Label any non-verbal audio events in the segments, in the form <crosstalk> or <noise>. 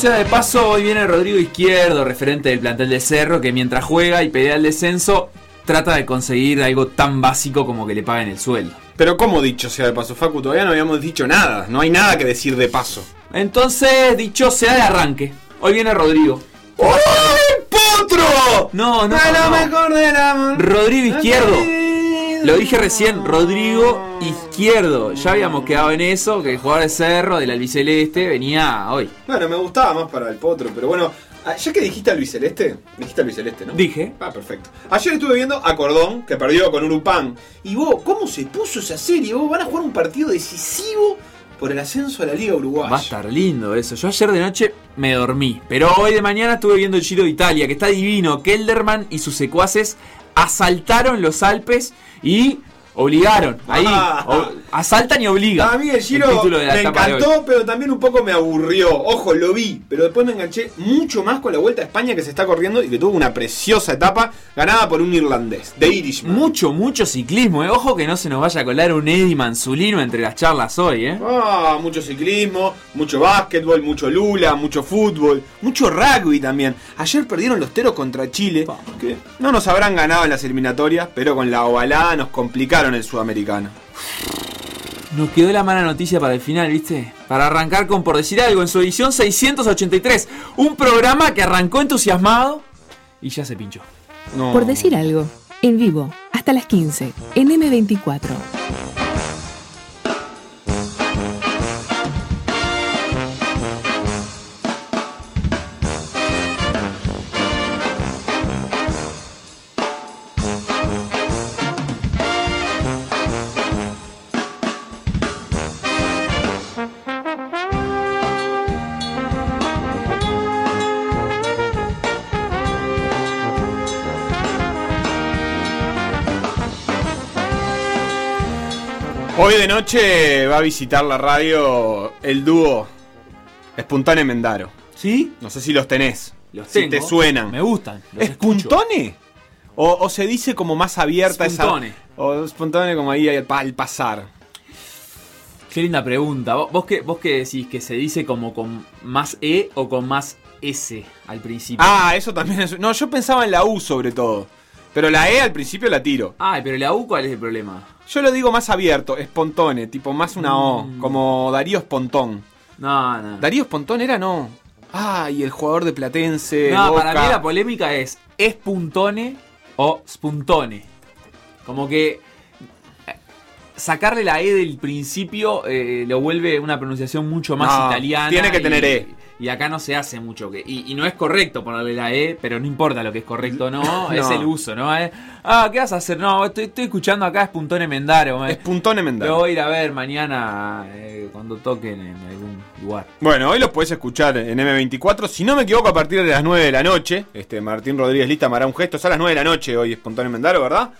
sea de paso, hoy viene Rodrigo Izquierdo, referente del plantel de Cerro, que mientras juega y pelea el descenso, trata de conseguir algo tan básico como que le paguen el sueldo. Pero como dicho sea de paso, Facu, todavía no habíamos dicho nada. No hay nada que decir de paso. Entonces, dicho sea de arranque, hoy viene Rodrigo. ¡Uy, potro! No, no, no. amor. Rodrigo Izquierdo. Lo dije recién, Rodrigo Izquierdo. Ya habíamos quedado en eso, que el jugador de Cerro, del albiceleste, venía hoy. Bueno, me gustaba más para el potro, pero bueno, ah, ya que dijiste a Luis Celeste, dijiste a Luis Celeste, ¿no? Dije. Ah, perfecto. Ayer estuve viendo a Cordón, que perdió con Urupán. Y vos, ¿cómo se puso esa serie? Vos van a jugar un partido decisivo por el ascenso a la Liga Uruguaya. Va a estar lindo eso. Yo ayer de noche me dormí, pero hoy de mañana estuve viendo el Giro de Italia, que está divino. Kelderman y sus secuaces asaltaron los Alpes y obligaron. Ahí, Ah. asaltan y obligan. A mí el Giro me encantó, pero también un poco me aburrió. Ojo, lo vi, pero después me enganché mucho más con la Vuelta a España que se está corriendo y que tuvo una preciosa etapa ganada por un irlandés, de Irishman. Mucho, mucho ciclismo, eh. Ojo que no se nos vaya a colar un Eddie Manzulino entre las charlas hoy, eh. Ah, mucho ciclismo, mucho básquetbol, mucho lula, mucho fútbol, mucho rugby también. Ayer perdieron los teros contra Chile, que no nos habrán ganado en las eliminatorias, pero con la ovalada nos complicaron el sudamericano. Nos quedó la mala noticia para el final, ¿viste? Para arrancar con Por Decir Algo en su edición 683. Un programa que arrancó entusiasmado y ya se pinchó. No. Por decir algo, en vivo, hasta las 15, en M24. Noche va a visitar la radio el dúo Espuntone Mendaro. ¿Sí? No sé si los tenés. Los si tengo. te suenan. Me gustan. ¿Espuntone? O, o se dice como más abierta Spuntone. esa. O espontane como ahí al, al pasar. Qué linda pregunta. ¿Vos, vos qué, ¿Vos qué decís? ¿Que se dice como con más E o con más S al principio? Ah, eso también es. No, yo pensaba en la U sobre todo. Pero la E al principio la tiro. Ay, pero la U, ¿cuál es el problema? Yo lo digo más abierto, espontone, tipo más una O, Mm. como Darío Espontón. No, no. Darío Espontón era no. Ah, y el jugador de Platense. No, Boca. para mí la polémica es espuntone o spuntone. Como que eh, sacarle la E del principio eh, lo vuelve una pronunciación mucho más No, italiana. tiene que tener E. Y acá no se hace mucho. que Y, y no es correcto ponerle la E, pero no importa lo que es correcto o no, <laughs> es el uso, ¿no? Eh, ah, ¿qué vas a hacer? No, estoy, estoy escuchando acá Espuntone Mendaro. eh. Espuntone Lo Mendaro. voy a ir a ver mañana eh, cuando toquen en algún lugar. Bueno, hoy los podés escuchar en M24. Si no me equivoco, a partir de las 9 de la noche. Este Martín Rodríguez Lista me hará un gesto. Es a las 9 de la noche hoy, Espontáneo Mendaro, ¿verdad?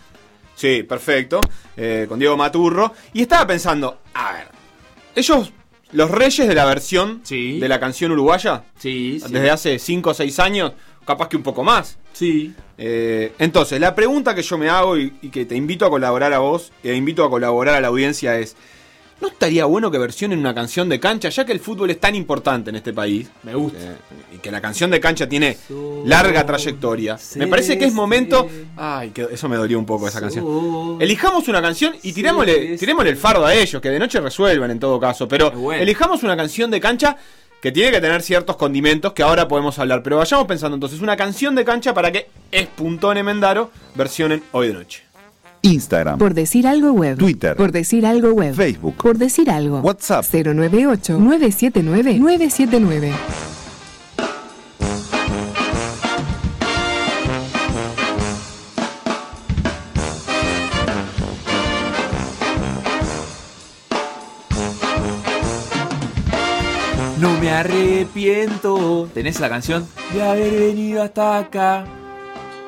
Sí, perfecto. Eh, con Diego Maturro. Y estaba pensando, a ver, ellos, los reyes de la versión Sí. de la canción uruguaya, Sí, sí. desde hace 5 o 6 años, capaz que un poco más. Sí. Eh, entonces, la pregunta que yo me hago y, y que te invito a colaborar a vos, e invito a colaborar a la audiencia es, ¿no estaría bueno que versionen una canción de cancha, ya que el fútbol es tan importante en este país? Me gusta. eh, y que la canción de cancha tiene larga trayectoria. Me parece que es momento... Ay, que eso me dolió un poco esa canción. Elijamos una canción y tirémosle, tirémosle el fardo a ellos, que de noche resuelvan en todo caso. Pero elijamos una canción de cancha que tiene que tener ciertos condimentos que ahora podemos hablar. Pero vayamos pensando entonces una canción de cancha para que Espuntone Mendaro versionen hoy de noche. Instagram, Por decir algo web. Twitter. Por decir algo web. Facebook, Por decir algo. WhatsApp. 098-979-979. No me arrepiento. ¿Tenés la canción? De haber venido hasta acá.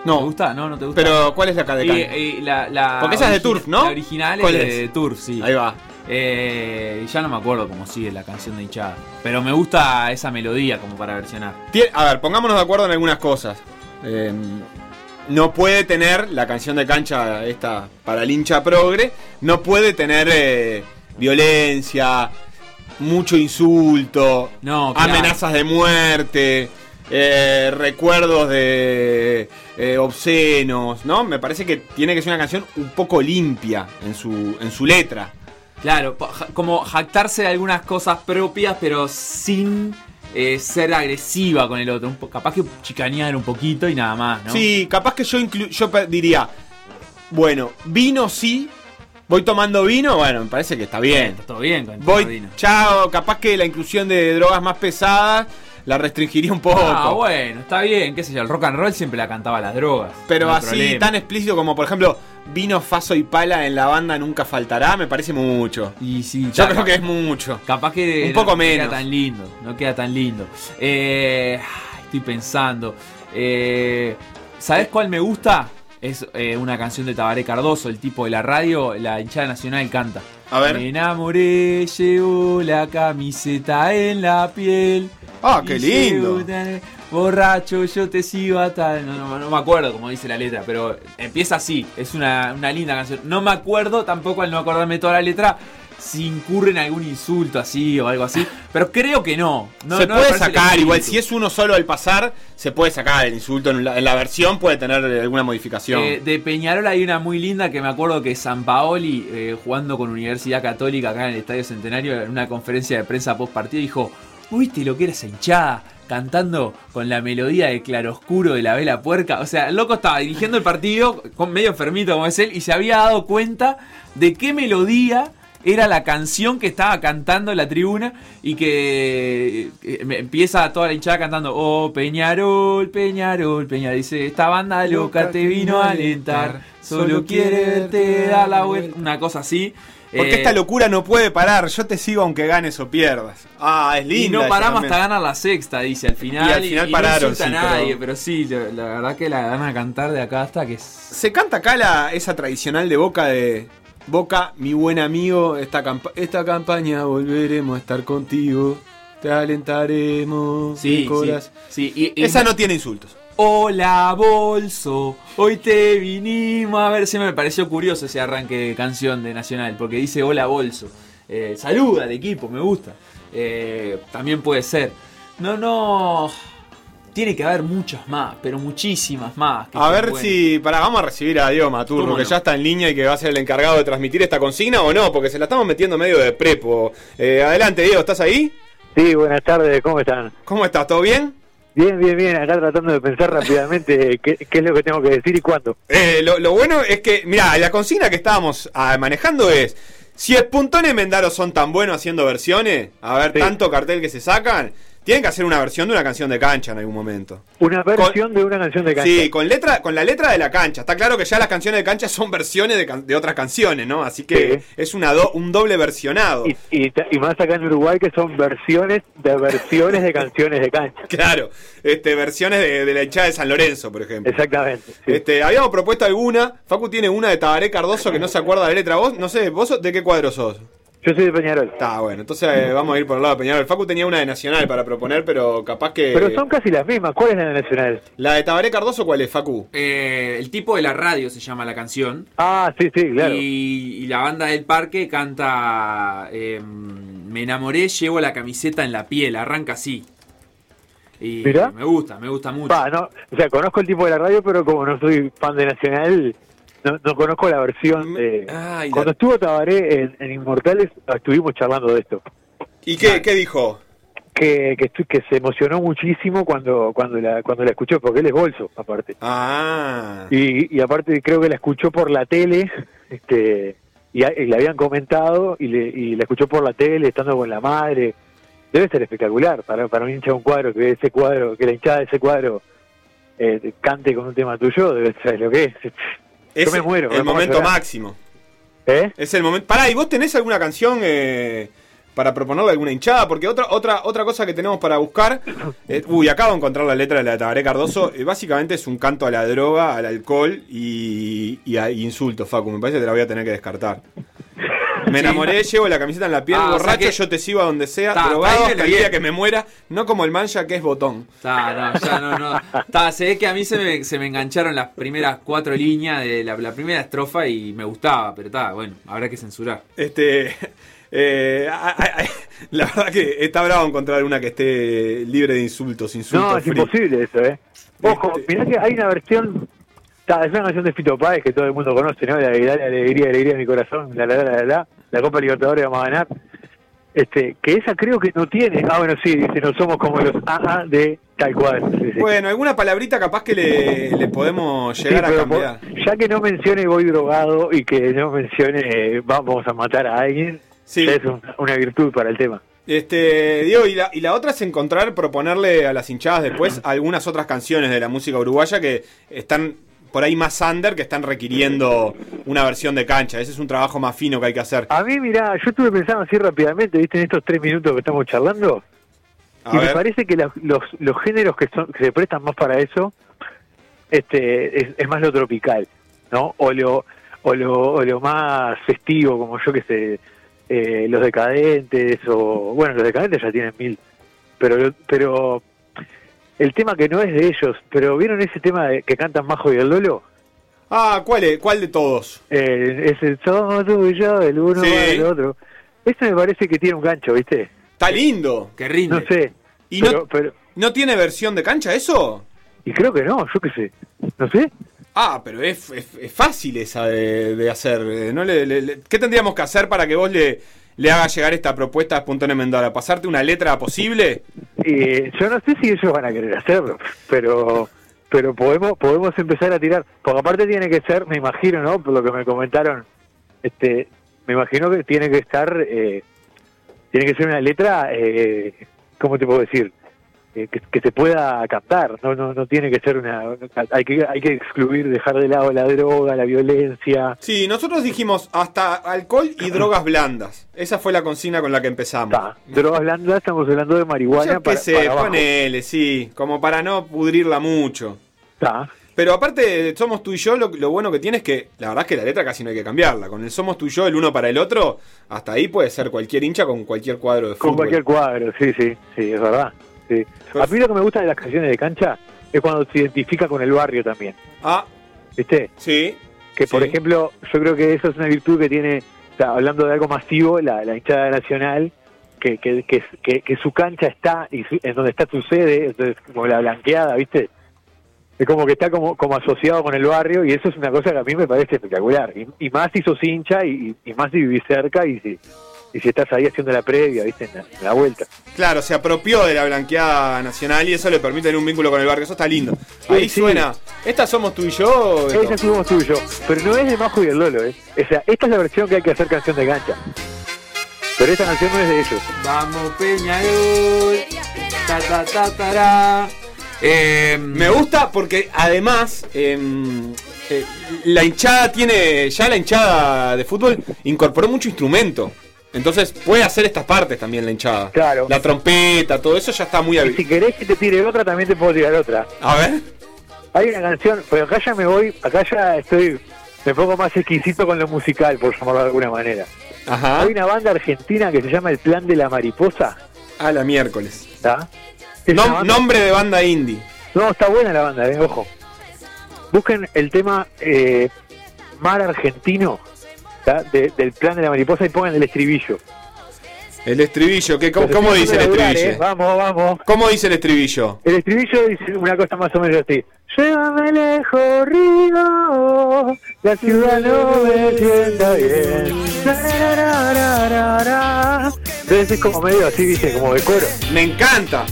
¿Te No, gusta? ¿No? ¿No te gusta? pero ¿cuál es la cadena? Y- y la, la Porque esa es de Turf, ¿no? La original ¿Cuál es es? de Turf, sí. Ahí va. Eh, y ya no me acuerdo cómo sigue la canción de hinchada. Pero me gusta esa melodía como para versionar. A ver, pongámonos de acuerdo en algunas cosas. Eh, no puede tener la canción de cancha esta para el hincha progre, no puede tener eh, violencia. mucho insulto, No, claro. amenazas de muerte, eh, recuerdos de eh, obscenos, ¿no? Me parece que tiene que ser una canción un poco limpia en su, en su letra. Claro, como jactarse de algunas cosas propias, pero sin eh, ser agresiva con el otro. Un capaz que chicanear un poquito y nada más, ¿no? Sí, capaz que yo, yo diría, bueno, vino sí, voy tomando vino, bueno, me parece que está bien. Está todo bien con Voy, vino. chao, capaz que la inclusión de drogas más pesadas la restringiría un poco. Ah, bueno, está bien, qué sé yo, el rock and roll siempre la cantaba las drogas. Pero no así, problema. tan explícito como, por ejemplo, vino Faso y Pala en la banda nunca faltará, me parece mucho. Y sí, Yo creo que es mucho. Capaz que Un poco no, menos. No queda tan lindo, no queda tan lindo. Eh, estoy pensando. Eh, ¿Sabes cuál me gusta? Es eh, una canción de Tabaré Cardoso, el tipo de la radio, la hinchada nacional canta. A ver. Me enamoré, llevo la camiseta en la piel. Ah, qué lindo. llevo Borracho, yo te sigo hasta. No, no, no me acuerdo cómo dice la letra, pero empieza así. Es una, una linda canción. No me acuerdo tampoco al no acordarme toda la letra si incurre en algún insulto así o algo así. Pero creo que no. No- se no puede sacar, igual si es uno solo al pasar, se puede sacar el insulto. En la, en la versión puede tener alguna modificación. Eh, de Peñarol hay una muy linda que me acuerdo que San Paoli, eh, jugando con Universidad Católica acá en el Estadio Centenario, en una conferencia de prensa post partido, dijo: ¿Viste lo que era esa hinchada? Cantando con la melodía de claroscuro de la vela puerca. O sea, el loco estaba dirigiendo el partido, con medio enfermito como es él, y se había dado cuenta de qué melodía era la canción que estaba cantando en la tribuna y que eh, empieza toda la hinchada cantando Oh Peñarol, Peñarol, Peñarol dice esta banda loca te vino a alentar solo quiere verte dar la vuelta una cosa así Porque Eh, esta locura no puede parar. Yo te sigo aunque ganes o pierdas. Ah, es y lindo. no paramos hasta ganar la sexta dice al final Y al final no pararon, insulta sí, a nadie pero- pero, sí la, la verdad que la van a cantar de acá hasta que es Se canta acá la, esa tradicional de Boca de Boca, mi buen amigo, esta, campa- esta campaña volveremos a estar contigo, te alentaremos. sí, corazón. sí, sí, y- y- Esa no tiene insultos. Hola Bolso, hoy te vinimos a ver. Siempre me pareció curioso ese arranque de canción de Nacional, porque dice Hola Bolso. Eh, saluda al equipo, me gusta. Eh, también puede ser. No, no. Tiene que haber muchas más, pero muchísimas más. que A ver buenas. si. Para, vamos a recibir a Diego Maturro, ¿Cómo que no? ya está en línea y que va a ser el encargado de transmitir esta consigna o no, porque se la estamos metiendo medio de prepo. Eh, adelante, Diego, ¿estás ahí? Sí, buenas tardes, ¿cómo están? ¿Cómo estás? ¿Todo bien? Bien, bien, bien, acá tratando de pensar rápidamente <laughs> qué, qué es lo que tengo que decir y cuándo. Eh, lo, lo bueno es que, mira, la consigna que estábamos ah, manejando es, si Espuntón y Mendaro son tan buenos haciendo versiones, a ver, Sí. tanto cartel que se sacan, tienen que hacer una versión de una canción de cancha en algún momento. Una versión de una canción de cancha. Sí, con letra, con la letra de la cancha. Está claro que ya las canciones de cancha son versiones de, de otras canciones, ¿no? Así que Sí. es una do- un doble versionado. Y, y, más acá en Uruguay que son versiones de versiones de canciones de cancha. <laughs> Claro, este, versiones de, de la hinchada de San Lorenzo, por ejemplo. Exactamente. sí. Este, habíamos propuesto alguna. Facu tiene una de Tabaré Cardoso que no se acuerda la letra. Vos, no sé, ¿vos de qué cuadro sos? Yo soy de Peñarol. Está bueno, entonces eh, vamos a ir por el lado de Peñarol. Facu tenía una de Nacional para proponer, pero capaz que. Pero son casi las mismas. ¿Cuál es la de Nacional? ¿La de Tabaré Cardoso cuál es, Facu? Eh, el tipo de la radio se llama la canción. Ah, sí, sí, claro. Y, y la banda del parque canta eh, Me enamoré, llevo la camiseta en la piel, arranca así. Y Mirá. me gusta, me gusta mucho. Pa, no, o sea, conozco el tipo de la radio, pero como no soy fan de Nacional, no, no conozco la versión. de- Ay, la- Cuando estuvo Tabaré en, en Inmortales, estuvimos charlando de esto. ¿Y qué, qué dijo? que, que, que se emocionó muchísimo cuando cuando la cuando la escuchó porque él es bolso aparte Ah. y, y aparte creo que la escuchó por la tele este y, a- y le habían comentado y, le, y la escuchó por la tele estando con la madre debe ser espectacular para para un hincha de un cuadro que ve ese cuadro que la hinchada de ese cuadro eh, cante con un tema tuyo debe ser lo que es Es me muero, el momento llorar. máximo. ¿Eh? Es el momento. Pará, ¿y vos tenés alguna canción eh, para proponerle alguna hinchada? Porque otra otra otra cosa que tenemos para buscar. eh, uy, acabo de encontrar la letra de la de Tabaré Cardoso. eh, básicamente es un canto a la droga, al alcohol y, y a insultos, Facu. Me parece que te la voy a tener que descartar. Me enamoré, llevo la camiseta en la piel, Ah, o sea borracho, que- yo te sigo a donde sea, Ta, drogado me hasta día que me muera, no como el mancha que es botón. Está, no, ya no, no. Está, se ve que a mí se me, se me engancharon las primeras cuatro líneas de la, la primera estrofa y me gustaba, pero está, bueno, habrá que censurar. Este. <laughs> eh, La verdad que está bravo encontrar una que esté libre de insultos, insultos. No, es free. imposible eso, ¿eh? Ojo, Este- mirá que hay una versión, ta, es una canción de Fito Páez que todo el mundo conoce, ¿no? La la alegría, alegría de mi corazón, la la la la la, la Copa Libertadores vamos a ganar. Este, que esa creo que no tiene. Ah, bueno, sí, dice, no somos como los AA de tal cual. Sí, sí. Bueno, alguna palabrita capaz que le, le podemos Sí, llegar a cambiar. por- ya que no mencione voy drogado y que no mencione eh, vamos a matar a alguien, es un- una virtud para el tema. Este, Diego, y la, y la otra es encontrar, proponerle a las hinchadas después <clears throat> algunas otras canciones de la música uruguaya que están por ahí más under, que están requiriendo una versión de cancha. Ese es un trabajo más fino que hay que hacer. A mí, mirá, yo estuve pensando así rápidamente, viste, en estos tres minutos que estamos charlando, A y me parece que los, los géneros que, son, que se prestan más para eso este es, es más lo tropical, ¿no? O lo, o lo, o lo más festivo, como yo que sé, eh, los decadentes, o bueno, los decadentes ya tienen mil, pero, pero el tema que no es de ellos, pero ¿vieron ese tema de, que cantan Majo y el Lolo? Ah, ¿cuál, es? ¿cuál de todos? Eh, es el somos tú y yo, el uno Sí. el otro. Ese me parece que tiene un gancho, ¿viste? Está lindo. Que rinde. No sé. ¿Y pero, no, pero, no tiene versión de cancha eso? y creo que no, yo qué sé. No sé. Ah, pero es, es- es fácil esa de, de hacer. eh, ¿no? Le- le- le- ¿Qué tendríamos que hacer para que vos le, le hagas llegar esta propuesta a Espontáneo Mendora? ¿Pasarte una letra posible? Y yo no sé si ellos van a querer hacerlo, pero pero podemos podemos empezar a tirar. Porque aparte tiene que ser, me imagino, ¿no? Por lo que me comentaron, este me imagino que tiene que estar, eh, tiene que ser una letra, eh, ¿cómo te puedo decir? Eh, que, que se pueda captar, no, no, no tiene que ser una, hay que, hay que excluir, dejar de lado la droga, la violencia, Sí, nosotros dijimos hasta alcohol y <clears throat> drogas blandas. Esa fue la consigna con la que empezamos. Ta, drogas blandas, estamos hablando de marihuana qué para, abajo. ponele, sí, como para no pudrirla mucho. Ta. Pero aparte, Somos tú y yo, lo, lo bueno que tiene es que la verdad es que la letra casi no hay que cambiarla. Con el Somos tú y yo, el uno para el otro, hasta ahí puede ser cualquier hincha con cualquier cuadro de fútbol. Con cualquier cuadro, sí, sí, sí, es verdad. Sí. A mí lo que me gusta de las canciones de cancha es cuando se identifica con el barrio también, Ah, ¿viste? sí. Que por Sí. ejemplo, yo creo que eso es una virtud que tiene, o sea, hablando de algo masivo, la, la hinchada nacional, que, que, que, que- que su cancha está y su- en donde está su sede, entonces como la blanqueada, ¿viste? Es como que está como, como asociado con el barrio y eso es una cosa que a mí me parece espectacular. Y, y más si sos hincha y, y más si vivís cerca y si, y si estás ahí haciendo la previa, ¿viste? En la, en la vuelta. Claro, se apropió de la blanqueada nacional y eso le permite tener un vínculo con el barrio. Eso está lindo. Ahí sí. suena. ¿ Estas somos tú y yo? Beto? Esa somos tuyo, pero no es de Majo y el Lolo, ¿eh? O sea, esta es la versión que hay que hacer canción de cancha. Pero esta canción no es de ellos. Vamos Peñarol. Ta, ta, ta, tará. Eh, Me gusta porque además em, eh, la hinchada tiene, ya la hinchada de fútbol incorporó mucho instrumento. Entonces puede hacer estas partes también la hinchada. Claro. La trompeta, todo eso ya está muy Y si querés que te tire otra, también te puedo tirar otra. A ver. Hay una canción, pero acá ya me voy, acá ya estoy, me pongo más exquisito con lo musical, por llamarlo de alguna manera. Ajá. Hay una banda argentina que se llama El Plan de la Mariposa, A la miércoles. ¿está? Nom- nombre de banda indie. No, está buena la banda, eh, ojo. Busquen el tema eh, Mar Argentino. De- del Plan de la Mariposa y pongan el estribillo. El estribillo, ¿qué, cómo, dice el estribillo? eh. Vamos, vamos. ¿Cómo dice el estribillo? El estribillo dice una cosa más o menos así. Llévame lejos, Río, la ciudad no me sienta bien. Entonces es como medio así, dice, como de coro, Me encanta.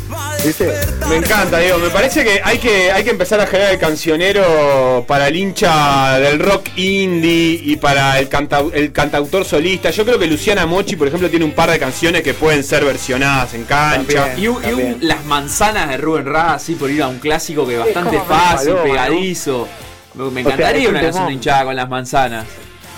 ¿Viste? Me encanta, Diego. Me parece que hay que, hay que empezar a generar el cancionero para el hincha del rock indie y para el, cantau- el cantautor solista. Yo creo que Luciana Mochi, por ejemplo, tiene un par de canciones que pueden ser versionadas en cancha. También. Y, un- y un- También. las manzanas de Rubén Ra, así por ir a un clásico que es bastante fácil, pegadizo. Me encantaría una canción temón. hinchada con las manzanas.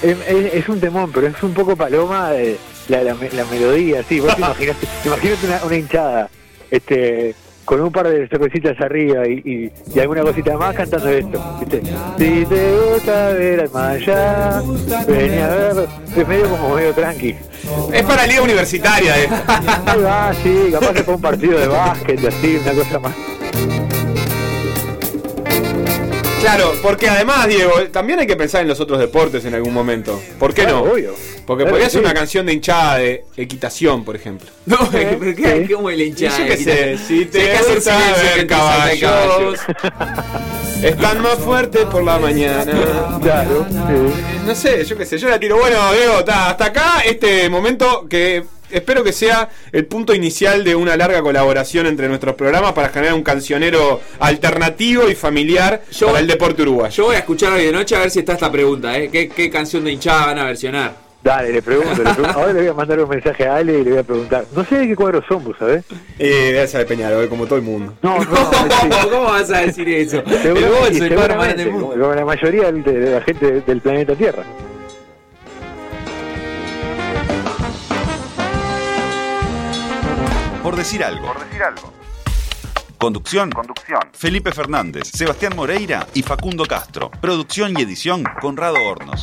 Es, es- es un temón, pero es un poco paloma eh, la, la, la melodía, sí. Vos te <laughs> imagínate una, una hinchada este, con un par de cervecitas arriba y, y, y alguna cosita más cantando esto, ¿viste? Si te gusta ver al allá, vení a ver. Es medio como medio tranqui. Es para liga universitaria eh. Ahí va, sí, capaz que fue un partido de básquet, así, una cosa más. Claro, porque además, Diego, también hay que pensar en los otros deportes en algún momento. ¿Por qué Claro, no? obvio. Porque Claro, podría ser sí. una canción de hinchada de equitación, por ejemplo. <laughs> No, ¿pero qué? ¿Cómo es la Y hinchada? yo qué sé, si te gusta el silencio ver que caballos, están más fuertes por la mañana. Claro, sí. No sé, yo qué sé, yo la tiro. Bueno, Diego, ta, hasta acá este momento que espero que sea el punto inicial de una larga colaboración entre nuestros programas para generar un cancionero alternativo y familiar Yo- para el deporte uruguayo. Yo voy a escuchar hoy de noche a ver si está esta pregunta, ¿eh? ¿Qué, qué canción de hinchada van a versionar? Dale, le pregunto, le pregunto. Ahora le voy a mandar un mensaje a Ale y le voy a preguntar. No sé de qué cuadro son, vos sabés. Eh, esa de Peñarol, como todo el mundo. No, no, ¿Cómo, <laughs> sí. ¿Cómo vas a decir eso? El Seguro- bolso, el cuadro más del mundo. como la mayoría de, de la gente del planeta Tierra. Por decir algo. Conducción. Felipe Fernández, Sebastián Moreira y Facundo Castro. Producción y edición Conrado Hornos.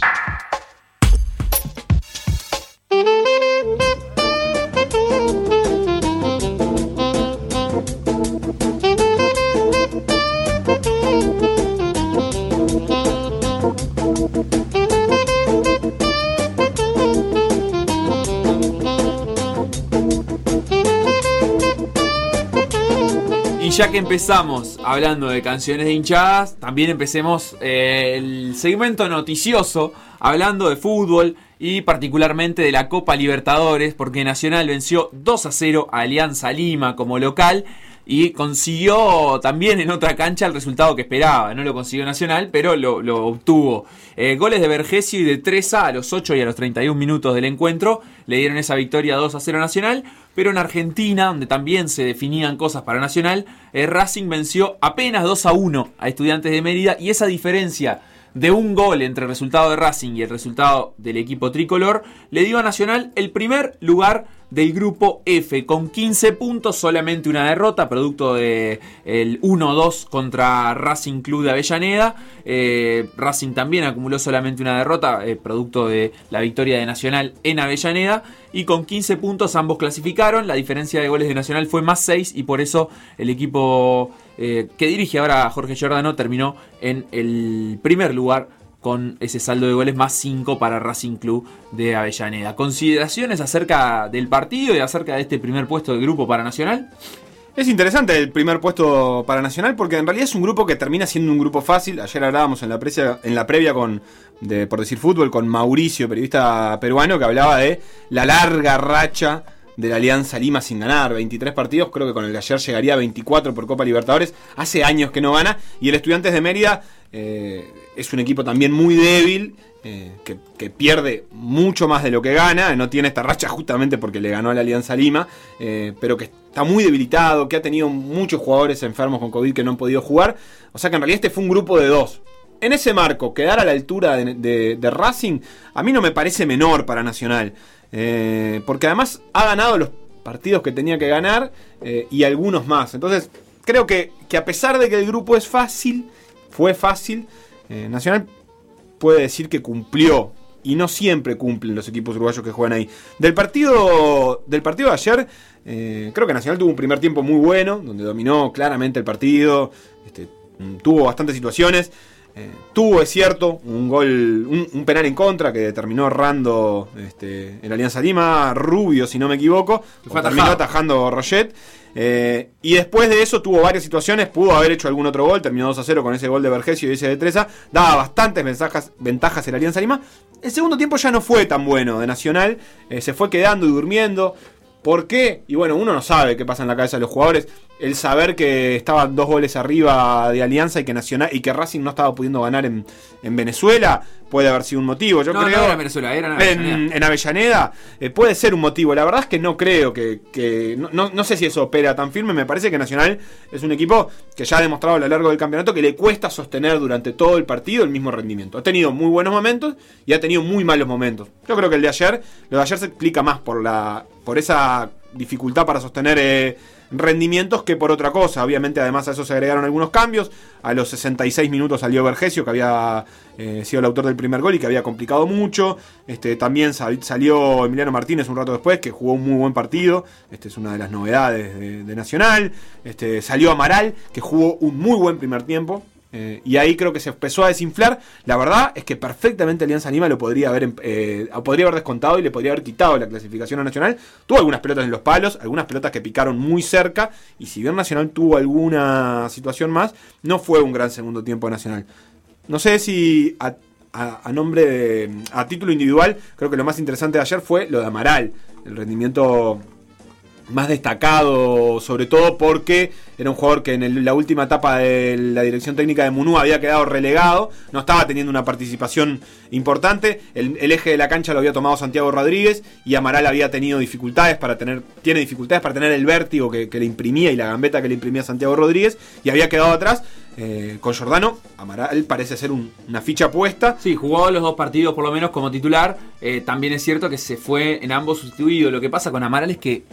Ya que empezamos hablando de canciones de hinchadas, también empecemos eh, el segmento noticioso hablando de fútbol y particularmente de la Copa Libertadores, porque Nacional venció 2 a 0 a Alianza Lima como local y consiguió también en otra cancha el resultado que esperaba. No lo consiguió Nacional, pero lo, obtuvo. Eh, goles de Vergesio y de Treza a los 8 y a los 31 minutos del encuentro le dieron esa victoria 2 a 0 Nacional. Pero en Argentina, donde también se definían cosas para Nacional, eh, Racing venció apenas 2 a 1 a Estudiantes de Mérida y esa diferencia de un gol entre el resultado de Racing y el resultado del equipo tricolor le dio a Nacional el primer lugar del grupo F con 15 puntos, solamente una derrota, producto de el 1-2 contra Racing Club de Avellaneda. Eh, Racing también acumuló solamente una derrota, eh, producto de la victoria de Nacional en Avellaneda. Y con 15 puntos ambos clasificaron. La diferencia de goles de Nacional fue más 6 y por eso el equipo eh, que dirige ahora Jorge Giordano terminó en el primer lugar con ese saldo de goles más 5 para Racing Club de Avellaneda. ¿Consideraciones acerca del partido y acerca de este primer puesto del grupo para Nacional? Es interesante el primer puesto para Nacional porque en realidad es un grupo que termina siendo un grupo fácil. Ayer hablábamos en la, precia- en la previa con, de, por decir fútbol, con Mauricio, periodista peruano, que hablaba de la larga racha de la Alianza Lima sin ganar. 23 partidos, creo que con el de ayer llegaría a 24 por Copa Libertadores. Hace años que no gana. Y el Estudiantes de Mérida eh, es un equipo también muy débil. eh, que, que pierde mucho más de lo que gana, no tiene esta racha justamente porque le ganó a la Alianza Lima, eh, pero que está muy debilitado, que ha tenido muchos jugadores enfermos con COVID que no han podido jugar, o sea que en realidad este fue un grupo de dos. En ese marco, quedar a la altura de, de- de Racing, a mí no me parece menor para Nacional, porque además ha ganado los partidos que tenía que ganar y algunos más, entonces creo que, que a pesar de que el grupo es fácil, fue fácil, eh, Nacional puede decir que cumplió. Y no siempre cumplen los equipos uruguayos que juegan ahí. Del partido, del partido de ayer, eh, creo que Nacional tuvo un primer tiempo muy bueno, donde dominó claramente el partido, este, mm, tuvo bastantes situaciones. eh, tuvo, es cierto, un gol, un, un penal en contra que terminó errando este, en Alianza Lima, Rubio, si no me equivoco, terminó atajando Roget. Eh, y después de eso tuvo varias situaciones, pudo haber hecho algún otro gol, terminó 2 a 0 con ese gol de Vergesio y ese de Treza, daba bastantes ventajas, ventajas en la Alianza Lima. El segundo tiempo ya no fue tan bueno de Nacional, eh, se fue quedando y durmiendo. ¿Por qué? Y bueno, uno no sabe qué pasa en la cabeza de los jugadores. El saber que estaban dos goles arriba de Alianza y que Nacional y que Racing no estaba pudiendo ganar en, en Venezuela puede haber sido un motivo. Yo no, creo no era en Venezuela, era en Avellaneda. en Avellaneda eh, puede ser un motivo. La verdad es que no creo que. que- no, no- no sé si eso opera tan firme. Me parece que Nacional es un equipo que ya ha demostrado a lo largo del campeonato que le cuesta sostener durante todo el partido el mismo rendimiento. Ha tenido muy buenos momentos y ha tenido muy malos momentos. Yo creo que el de ayer, lo de ayer se explica más por la. por esa dificultad para sostener. eh, rendimientos que por otra cosa. Obviamente, además a eso se agregaron algunos cambios. A los 66 minutos salió Vergesio, que había eh, sido el autor del primer gol y que había complicado mucho. Este, también sal- salió Emiliano Martínez un rato después, que jugó un muy buen partido. Este es una de las novedades de, de Nacional. Este, salió Amaral, que jugó un muy buen primer tiempo. Eh, y ahí creo que se empezó a desinflar. La verdad es que perfectamente Alianza Lima lo podría haber, em- eh, podría haber descontado y le podría haber quitado la clasificación a Nacional. Tuvo algunas pelotas en los palos, algunas pelotas que picaron muy cerca. Y si bien Nacional tuvo alguna situación más, no fue un gran segundo tiempo Nacional. No sé si a, a- a nombre de, a título individual, creo que lo más interesante de ayer fue lo de Amaral. El rendimiento más destacado, sobre todo porque era un jugador que en la última etapa de la dirección técnica de Munú había quedado relegado, no estaba teniendo una participación importante, el, eje de la cancha lo había tomado Santiago Rodríguez y Amaral había tenido dificultades para tener, tiene dificultades para tener el vértigo que, le imprimía y la gambeta que le imprimía Santiago Rodríguez y había quedado atrás. Eh, con Giordano, Amaral parece ser un- una ficha puesta. Sí, jugó los dos partidos por lo menos como titular. Eh, también es cierto que se fue en ambos sustituido. Lo que pasa con Amaral es que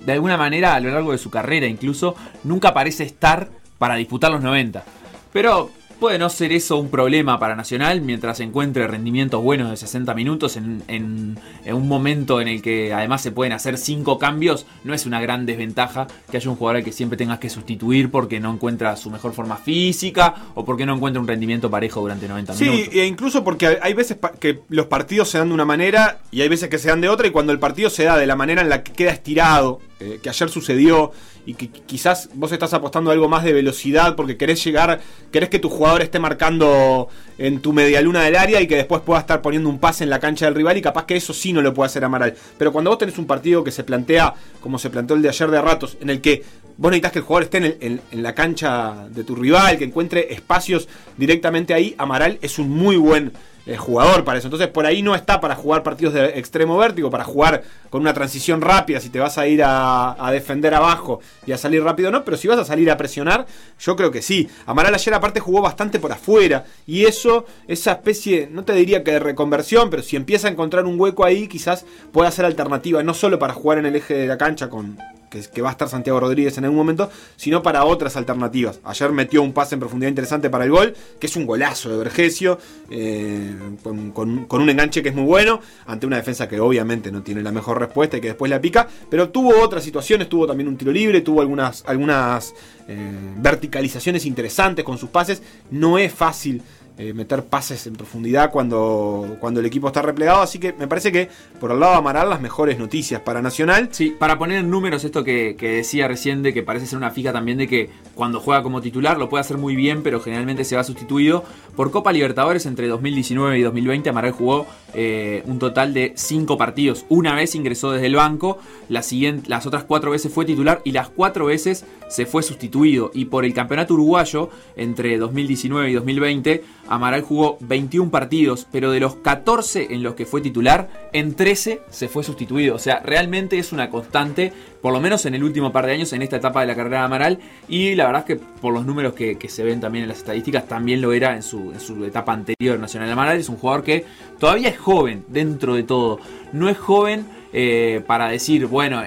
de alguna manera a lo largo de su carrera incluso nunca parece estar para disputar los 90. Pero puede no ser eso un problema para Nacional mientras encuentre rendimientos buenos de 60 minutos en, en- en un momento en el que además se pueden hacer 5 cambios. No es una gran desventaja que haya un jugador al que siempre tengas que sustituir porque no encuentra su mejor forma física o porque no encuentra un rendimiento parejo durante 90 Sí, minutos. e incluso porque hay- veces que los partidos se dan de una manera y hay veces que se dan de otra y cuando el partido se da de la manera en la que queda estirado, eh, que ayer sucedió y que quizás vos estás apostando a algo más de velocidad porque querés llegar, querés que tu jugador esté marcando en tu medialuna del área y que después pueda estar poniendo un pase en la cancha del rival y capaz que eso sí no lo puede hacer Amaral. Pero cuando vos tenés un partido que se plantea como se planteó el de ayer de ratos, en el que vos necesitas que el jugador esté en, en la cancha de tu rival, que encuentre espacios directamente ahí, Amaral es un muy buen eh, jugador para eso. Entonces por ahí no está para jugar partidos de extremo vértigo, para jugar con una transición rápida, si te vas a ir a, a defender abajo y a salir rápido no, pero si vas a salir a presionar, yo creo que sí. Amaral ayer aparte jugó bastante por afuera y eso, esa especie, no te diría que de reconversión, pero si empieza a encontrar un hueco ahí, quizás pueda ser alternativa, no solo para jugar en el eje de la cancha con, que, va a estar Santiago Rodríguez en algún momento, sino para otras alternativas. Ayer metió un pase en profundidad interesante para el gol, que es un golazo de Vergesio, eh, con un enganche que es muy bueno, ante una defensa que obviamente no tiene la mejor respuesta y que después la pica, pero tuvo otras situaciones, tuvo también un tiro libre, tuvo algunas, algunas eh, verticalizaciones interesantes con sus pases. No es fácil eh, meter pases en profundidad cuando, cuando el equipo está replegado. Así que me parece que por el lado de Amaral las mejores noticias para Nacional. Sí, para poner en números esto que, que decía recién de que parece ser una fija también de que cuando juega como titular lo puede hacer muy bien, pero generalmente se va sustituido. Por Copa Libertadores entre 2019 y 2020 Amaral jugó eh, un total de 5 partidos. Una vez ingresó desde el banco, la siguiente, las otras 4 veces fue titular y las 4 veces se fue sustituido. Y por el campeonato uruguayo entre 2019 y 2020 Amaral jugó 21 partidos, pero de los 14 en los que fue titular, en 13 se fue sustituido. O sea, realmente es una constante, por lo menos en el último par de años, en esta etapa de la carrera de Amaral. Y la verdad es que por los números que, se ven también en las estadísticas, también lo era en su, etapa anterior Nacional Amaral. Es un jugador que todavía es joven dentro de todo. No es joven eh, para decir, bueno,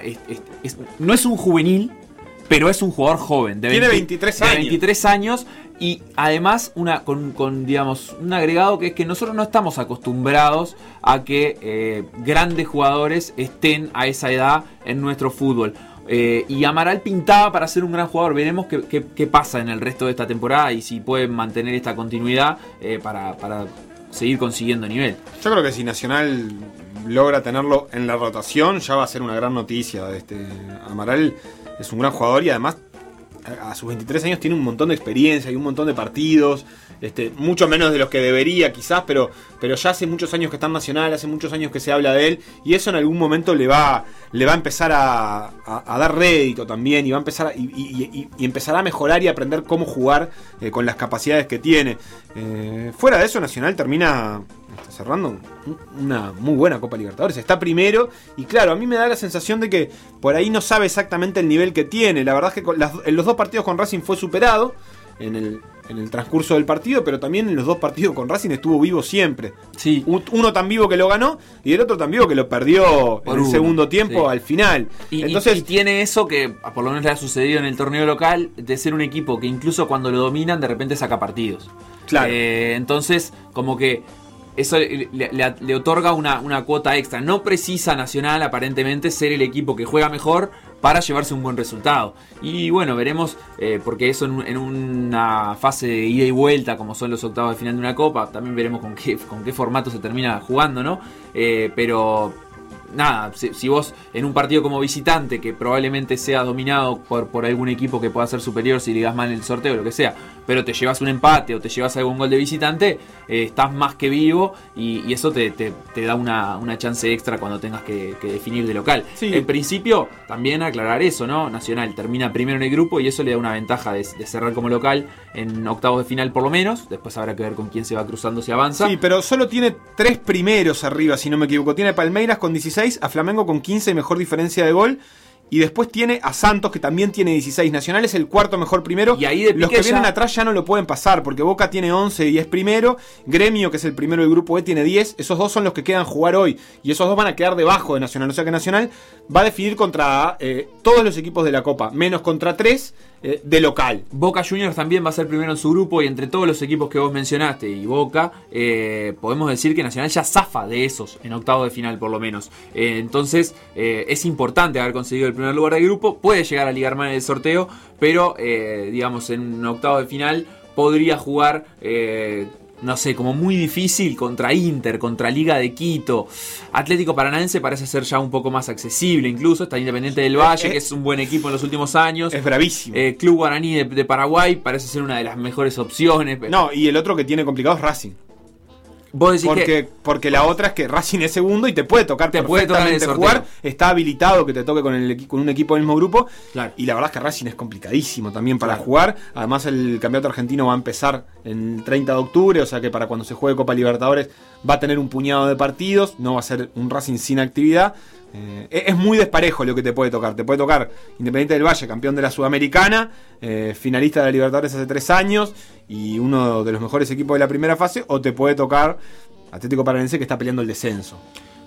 no es un juvenil, pero es un jugador joven. De Tiene 20 23 de años. 23 años y además una con, con, digamos un agregado que es que nosotros no estamos acostumbrados a que eh, grandes jugadores estén a esa edad en nuestro fútbol. Eh, y Amaral pintaba para ser un gran jugador. Veremos qué, qué- qué pasa en el resto de esta temporada y si pueden mantener esta continuidad eh, para, para seguir consiguiendo nivel. Yo creo que si Nacional logra tenerlo en la rotación, ya va a ser una gran noticia. Este, Amaral es un gran jugador y además a sus 23 años tiene un montón de experiencia y un montón de partidos. Este, mucho menos de los que debería quizás, pero, pero ya hace muchos años que está en Nacional, hace muchos años que se habla de él y eso en algún momento le va, le va a empezar a, dar rédito también y va a empezar y empezará a mejorar y aprender cómo jugar eh, con las capacidades que tiene. Eh, fuera de eso, Nacional termina está cerrando un- una muy buena Copa Libertadores. Está primero y claro, a mí me da la sensación de que por ahí no sabe exactamente el nivel que tiene. La verdad es que con las- en los dos partidos con Racing fue superado en el, en el transcurso del partido, pero también en los dos partidos con Racing estuvo vivo siempre. Sí. Un- Uno tan vivo que lo ganó y el otro tan vivo que lo perdió Por en el uno, segundo tiempo sí. al final. Y, Entonces, y tiene eso que a- por lo menos le ha sucedido en el torneo local, de ser un equipo que incluso cuando lo dominan de repente saca partidos. Claro. Eh, entonces, como que eso le, otorga una, una cuota extra. No precisa Nacional aparentemente ser el equipo que juega mejor para llevarse un buen resultado. Y bueno, veremos, eh, porque eso en, en, una fase de ida y vuelta, como son los octavos de final de una copa, también veremos con qué, con qué formato se termina jugando, ¿no? Eh, pero nada, si, vos en un partido como visitante, que probablemente sea dominado por, por algún equipo que pueda ser superior si ligas mal en el sorteo o lo que sea, pero te llevas un empate o te llevas algún gol de visitante, eh, estás más que vivo y, eso te, te, da una, una, chance extra cuando tengas que, definir de local. En principio, también aclarar eso, ¿no? Nacional termina primero en el grupo y eso le da una ventaja de, cerrar como local en octavos de final por lo menos. Después habrá que ver con quién se va cruzando si avanza. Sí, pero solo tiene tres primeros arriba, si no me equivoco. Tiene Palmeiras con 16, a Flamengo con 15 y mejor diferencia de gol. Y después tiene a Santos, que también tiene 16 nacionales, el cuarto mejor primero. Y ahí de Los que vienen atrás ya no lo pueden pasar, porque Boca tiene 11 y es primero. Gremio, que es el primero del grupo E, tiene 10. Esos dos son los que quedan jugar hoy. Y esos dos van a quedar debajo de Nacional. O sea que Nacional va a definir contra eh, todos los equipos de la Copa, menos contra tres eh, de local. Boca Juniors también va a ser primero en su grupo y entre todos los equipos que vos mencionaste y Boca, eh, podemos decir que Nacional ya zafa de esos en octavo de final por lo menos. entonces es importante haber conseguido el primer lugar del grupo, puede llegar a ligar mal en el sorteo, pero digamos en octavo de final podría jugar no sé, como muy difícil contra Inter, contra Liga de Quito. Atlético Paranaense parece ser ya un poco más accesible, incluso está Independiente del Valle, que es un buen equipo en los últimos años. Es bravísimo. Eh, Club Guaraní de, Paraguay parece ser una de las mejores opciones. No, y el otro que tiene complicado es Racing porque, porque la otra es que Racing es segundo y te puede tocar te puede tocar jugar. Está habilitado que te toque con, el, con un equipo del mismo grupo. Y la verdad es que Racing es complicadísimo también para jugar. Además, el campeonato argentino va a empezar el 30 de octubre, o sea que para cuando se juegue Copa Libertadores va a tener un puñado de partidos. No va a ser un Racing sin actividad. Eh, es muy desparejo lo que te puede tocar. Te puede tocar Independiente del Valle, campeón de la Sudamericana, eh, finalista de la Libertadores hace tres años y uno de los mejores equipos de la primera fase, o te puede tocar Atlético Paranense que está peleando el descenso.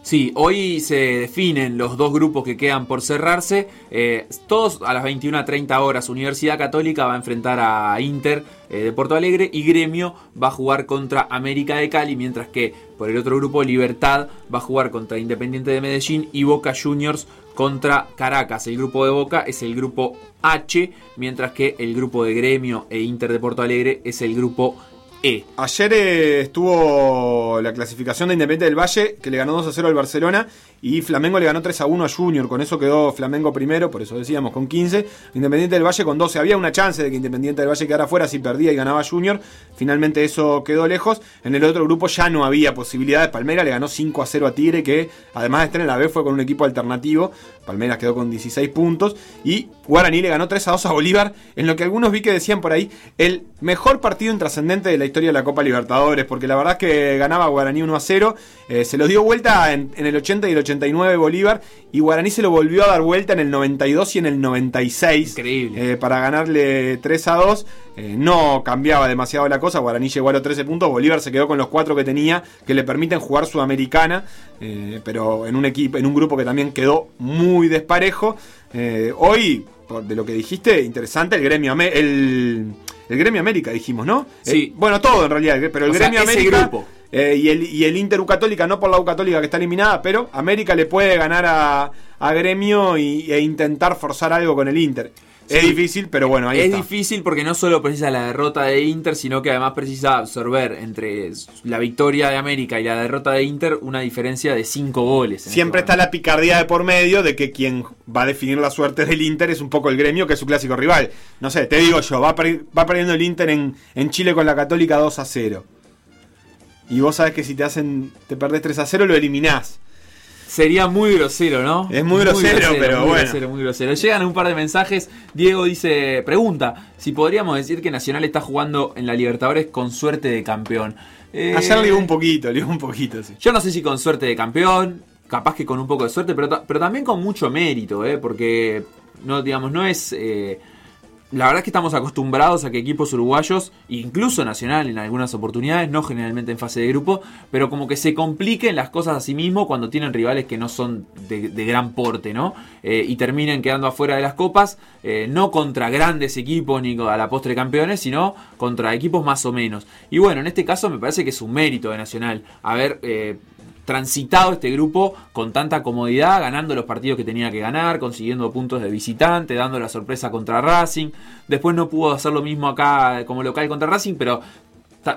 Sí, hoy se definen los dos grupos que quedan por cerrarse. Eh, todos a las 21.30 horas. Universidad Católica va a enfrentar a Inter eh, de Porto Alegre y Gremio va a jugar contra América de Cali, mientras que por el otro grupo Libertad va a jugar contra Independiente de Medellín y Boca Juniors contra Caracas. El grupo de Boca es el grupo H, mientras que el grupo de Gremio e Inter de Porto Alegre es el grupo e. Ayer eh, estuvo la clasificación de Independiente del Valle, que le ganó 2 a 0 al Barcelona, y Flamengo le ganó 3 a 1 a Junior. Con eso quedó Flamengo primero, por eso decíamos, con 15. Independiente del Valle con 12. Había una chance de que Independiente del Valle quedara fuera si perdía y ganaba Junior. Finalmente eso quedó lejos. En el otro grupo ya no había posibilidades. Palmeiras le ganó 5 a 0 a Tigre, que además de estar en la B fue con un equipo alternativo. Palmeiras quedó con 16 puntos. Y Guaraní le ganó 3 a 2 a Bolívar, en lo que algunos vi que decían por ahí, el mejor partido intrascendente de la historia de la Copa Libertadores, porque la verdad es que ganaba Guaraní 1 a 0, eh, se lo dio vuelta en, el 80 y el 89 Bolívar, y Guaraní se lo volvió a dar vuelta en el 92 y en el 96. Increíble. Eh, para ganarle 3 a 2. Eh, no cambiaba demasiado la cosa, Guaraní llegó a los 13 puntos, Bolívar se quedó con los 4 que tenía, que le permiten jugar Sudamericana, pero en un, equipo, en un grupo que también quedó muy desparejo. hoy de lo que dijiste, interesante el gremio el, el gremio América, dijimos, ¿no? Sí. Eh, bueno, todo en realidad, pero el gremio América. Eh, y, el, y el Inter U Católica, no por la U Católica que está eliminada, pero América le puede ganar a, a Gremio y, e intentar forzar algo con el Inter es difícil, pero bueno, ahí es difícil porque no solo precisa la derrota de Inter, sino que además precisa absorber entre la victoria de América y la derrota de Inter una diferencia de 5 goles. Siempre este está la picardía de por medio de que quien va a definir la suerte del Inter es un poco el gremio, que es su clásico rival. No sé, te digo yo, va, va perdiendo el Inter en, en Chile con la Católica 2 a 0. Y vos sabés que si te hacen, te perdés 3 a 0, lo eliminás. Sería muy grosero, ¿no? Es muy grosero, pero muy bueno. Grosero, muy grosero. Llegan un par de mensajes. Diego dice, pregunta, si podríamos decir que Nacional está jugando en la Libertadores con suerte de campeón. Eh, Ayer le un poquito, le un poquito, sí. Yo no sé si con suerte de campeón, capaz que con un poco de suerte, pero, pero también con mucho mérito, ¿eh? Porque, no, digamos, no es... Eh, la verdad es que estamos acostumbrados a que equipos uruguayos, incluso Nacional en algunas oportunidades, no generalmente en fase de grupo, pero como que se compliquen las cosas a sí mismo cuando tienen rivales que no son de, gran porte, ¿no? Eh, y terminen quedando afuera de las copas, eh, no contra grandes equipos ni a la postre campeones, sino contra equipos más o menos. Y bueno, en este caso me parece que es un mérito de Nacional haber... Eh, transitado este grupo con tanta comodidad, ganando los partidos que tenía que ganar, consiguiendo puntos de visitante, dando la sorpresa contra Racing. Después no pudo hacer lo mismo acá como local contra Racing, pero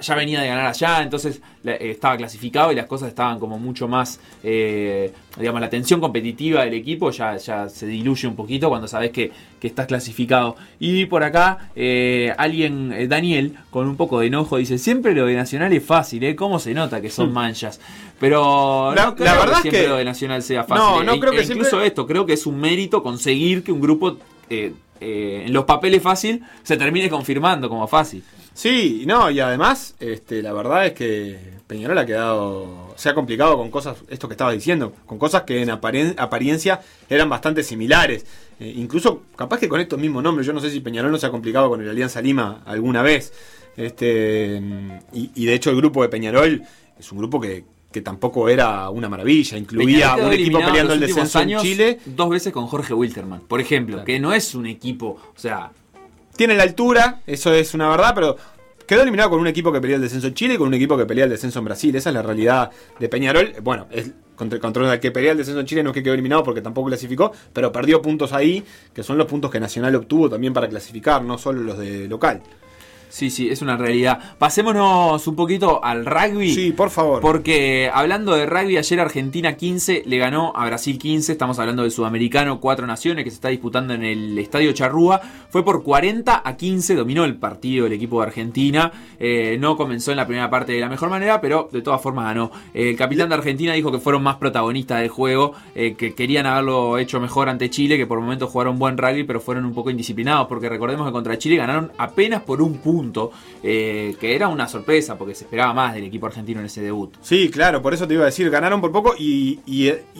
ya venía de ganar allá, entonces eh, estaba clasificado y las cosas estaban como mucho más, eh, digamos, la tensión competitiva del equipo ya, ya se diluye un poquito cuando sabes que, estás clasificado. Y por acá, eh, alguien, Daniel, con un poco de enojo, dice, siempre lo de Nacional es fácil, ¿eh? ¿Cómo se nota que son hmm. manchas? Pero la, no creo verdad que siempre lo de Nacional sea fácil. No, no creo que incluso esto, creo que es un mérito conseguir que un grupo... en los papeles fácil se termine confirmando como fácil. Sí, no, y además, este, la verdad es que Peñarol ha quedado, se ha complicado con cosas, esto que estaba diciendo, con cosas que en apariencia eran bastante similares. Eh, incluso, capaz que con estos mismos nombres, yo no sé si Peñarol no se ha complicado con el Alianza Lima alguna vez. Este, y, de hecho el grupo de Peñarol es un grupo que, tampoco era una maravilla, incluía un equipo peleando el descenso en Chile. Dos veces con Jorge Wilterman, por ejemplo, que no es un equipo, o sea, tiene la altura, eso es una verdad, pero quedó eliminado con un equipo que pelea el descenso en Chile y con un equipo que pelea el descenso en Brasil. Esa es la realidad de Peñarol. Bueno, es contra el control del que pelea el descenso en Chile no es que quedó eliminado porque tampoco clasificó, pero perdió puntos ahí, que son los puntos que Nacional obtuvo también para clasificar, no solo los de local. Sí, sí, es una realidad. Pasémonos un poquito al rugby. Sí, por favor. Porque hablando de rugby, ayer Argentina 15 le ganó a Brasil 15. Estamos hablando del sudamericano Cuatro Naciones que se está disputando en el Estadio Charrúa. Fue por 40 a 15, dominó el partido el equipo de Argentina. Eh, no comenzó en la primera parte de la mejor manera, pero de todas formas ganó. el capitán de Argentina dijo que fueron más protagonistas del juego, eh, que querían haberlo hecho mejor ante Chile, que por momentos jugaron buen rugby, pero fueron un poco indisciplinados, porque recordemos que contra Chile ganaron apenas por un punto eh, que era una sorpresa porque se esperaba más del equipo argentino en ese debut. Sí, claro, por eso te iba a decir, ganaron por poco y,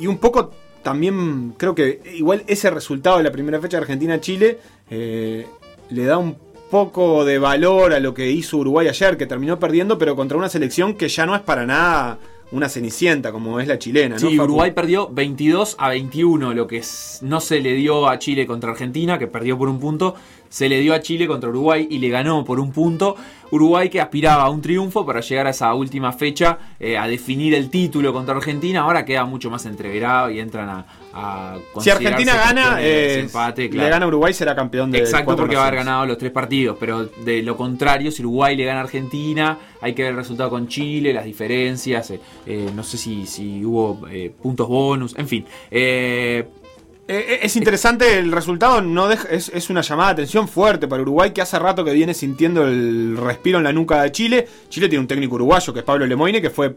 un poco también creo que igual ese resultado de la primera fecha Argentina-Chile eh, le da un poco de valor a lo que hizo Uruguay ayer, que terminó perdiendo, pero contra una selección que ya no es para nada una cenicienta como es la chilena. ¿no, sí, Uruguay perdió 22 a 21, lo que no se le dio a Chile contra Argentina, que perdió por un punto, se le dio a Chile contra Uruguay y le ganó por un punto. Uruguay que aspiraba a un triunfo para llegar a esa última fecha, eh, a definir el título contra Argentina, ahora queda mucho más entreverado y entran a... a si Argentina gana, empate, le gana Uruguay será campeón de Exacto, porque va a haber ganado los tres partidos, pero de lo contrario, si Uruguay le gana a Argentina, hay que ver el resultado con Chile, las diferencias, eh, eh, no sé si, si hubo puntos bonus, en fin. Eh, es interesante el resultado, no es, una llamada de atención fuerte para Uruguay que hace rato que viene sintiendo el respiro en la nuca de Chile. Chile tiene un técnico uruguayo que es Pablo Lemoine, que fue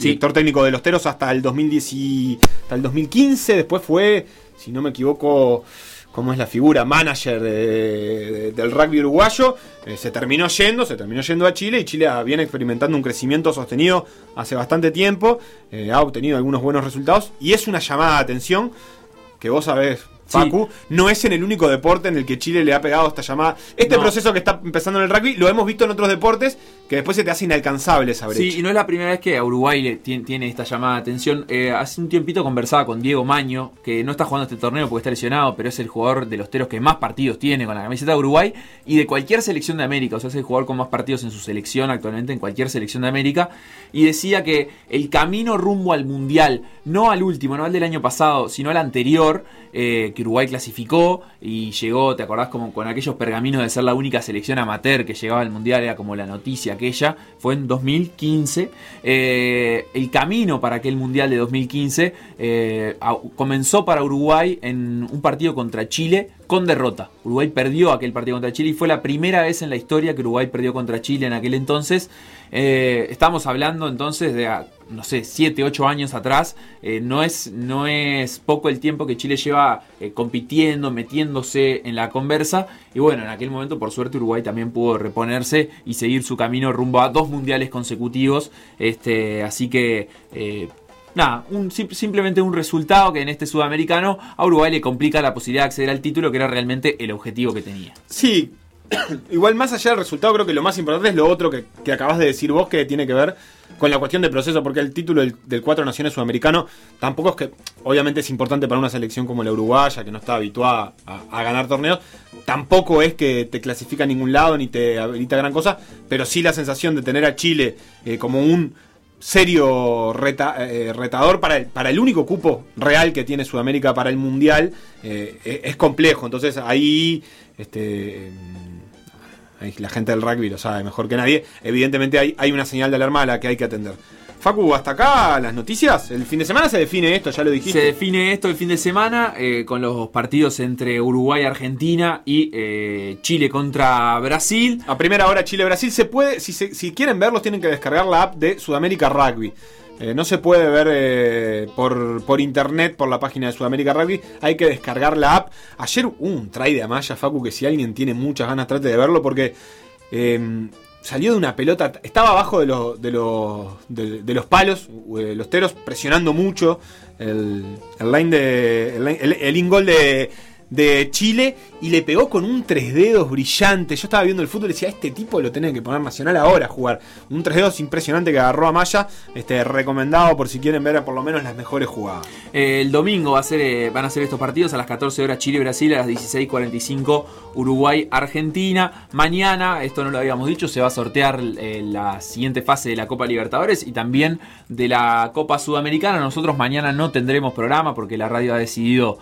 director técnico de los Teros hasta el, 2010 hasta el 2015, después fue, si no me equivoco, como es la figura manager del rugby uruguayo, eh, se terminó yendo, se terminó yendo a Chile y Chile viene experimentando un crecimiento sostenido hace bastante tiempo, eh, ha obtenido algunos buenos resultados. Y es una llamada de atención que vos sabés, Facu, no es en el único deporte en el que Chile le ha pegado esta llamada. Este proceso que está empezando en el rugby lo hemos visto en otros deportes que después se te hace inalcanzable esa brecha. Sí, y no es la primera vez que a Uruguay le tiene, esta llamada de atención. Eh, hace un tiempito conversaba con Diego Maño, que no está jugando este torneo porque está lesionado, pero es el jugador de los teros que más partidos tiene con la camiseta de Uruguay y de cualquier selección de América. O sea, es el jugador con más partidos en su selección actualmente, en cualquier selección de América. Y decía que el camino rumbo al Mundial, no al último, no al del año pasado, sino al anterior, eh, que Uruguay clasificó y llegó, ¿te acordás? Como con aquellos pergaminos de ser la única selección amateur que llegaba al Mundial, era como la noticia aquella, fue en 2015. Eh, el camino para aquel Mundial de 2015 eh, comenzó para Uruguay en un partido contra Chile con derrota. Uruguay perdió aquel partido contra Chile y fue la primera vez en la historia que Uruguay perdió contra Chile en aquel entonces. Eh, estamos hablando entonces de, ah, no sé, 7, 8 años atrás. no, es, no es poco el tiempo que Chile lleva compitiendo, metiéndose en la conversa. Y bueno, en aquel momento por suerte Uruguay también pudo reponerse y seguir su camino rumbo a dos mundiales consecutivos. Este, así que eh, nada, un, simplemente un resultado que en este sudamericano a Uruguay le complica la posibilidad de acceder al título, que era realmente el objetivo que tenía. Sí, <coughs> igual más allá del resultado, creo que lo más importante es lo otro que, que acabas de decir vos, que tiene que ver con la cuestión de proceso, porque el título del, Cuatro Naciones Sudamericano tampoco es que, obviamente es importante para una selección como la uruguaya, que no está habituada a, ganar torneos, tampoco es que te clasifica a ningún lado ni te habilita gran cosa, pero sí la sensación de tener a Chile eh, como un serio eh, retador para el, para el único cupo real que tiene Sudamérica para el Mundial, eh, es, es complejo. Entonces ahí este, ahí la gente del rugby lo sabe mejor que nadie. Evidentemente hay, hay una señal de alarma a la que hay que atender. Facu, hasta acá las noticias. El fin de semana se define esto, ya lo dijiste. Se define esto el fin de semana eh, con los partidos entre Uruguay, Argentina y eh, Chile contra Brasil. A primera hora Chile-Brasil se puede, si, se- si quieren verlos tienen que descargar la app de Sudamérica Rugby. Eh, no se puede ver eh, por, por internet, por la página de Sudamérica Rugby. Hay que descargar la app. Ayer hubo un try de Amaya, Facu, que si alguien tiene muchas ganas trate de verlo porque eh, salió de una pelota. Estaba abajo de, los de, los de, los palos, los teros presionando mucho. El, el line de. El, in-goal de, de Chile y le pegó con un tres dedos brillante. Yo estaba viendo el fútbol y decía, este tipo lo tienen que poner nacional ahora a jugar. Un tres dedos impresionante que agarró a Maya. Este, recomendado por si quieren ver por lo menos las mejores jugadas. Eh, el domingo va a ser, eh, van a ser estos partidos a las 14 horas Chile-Brasil, a las 16.45 Uruguay-Argentina. Mañana, esto no lo habíamos dicho, se va a sortear eh, la siguiente fase de la Copa Libertadores y también de la Copa Sudamericana. Nosotros mañana no tendremos programa porque la radio ha decidido...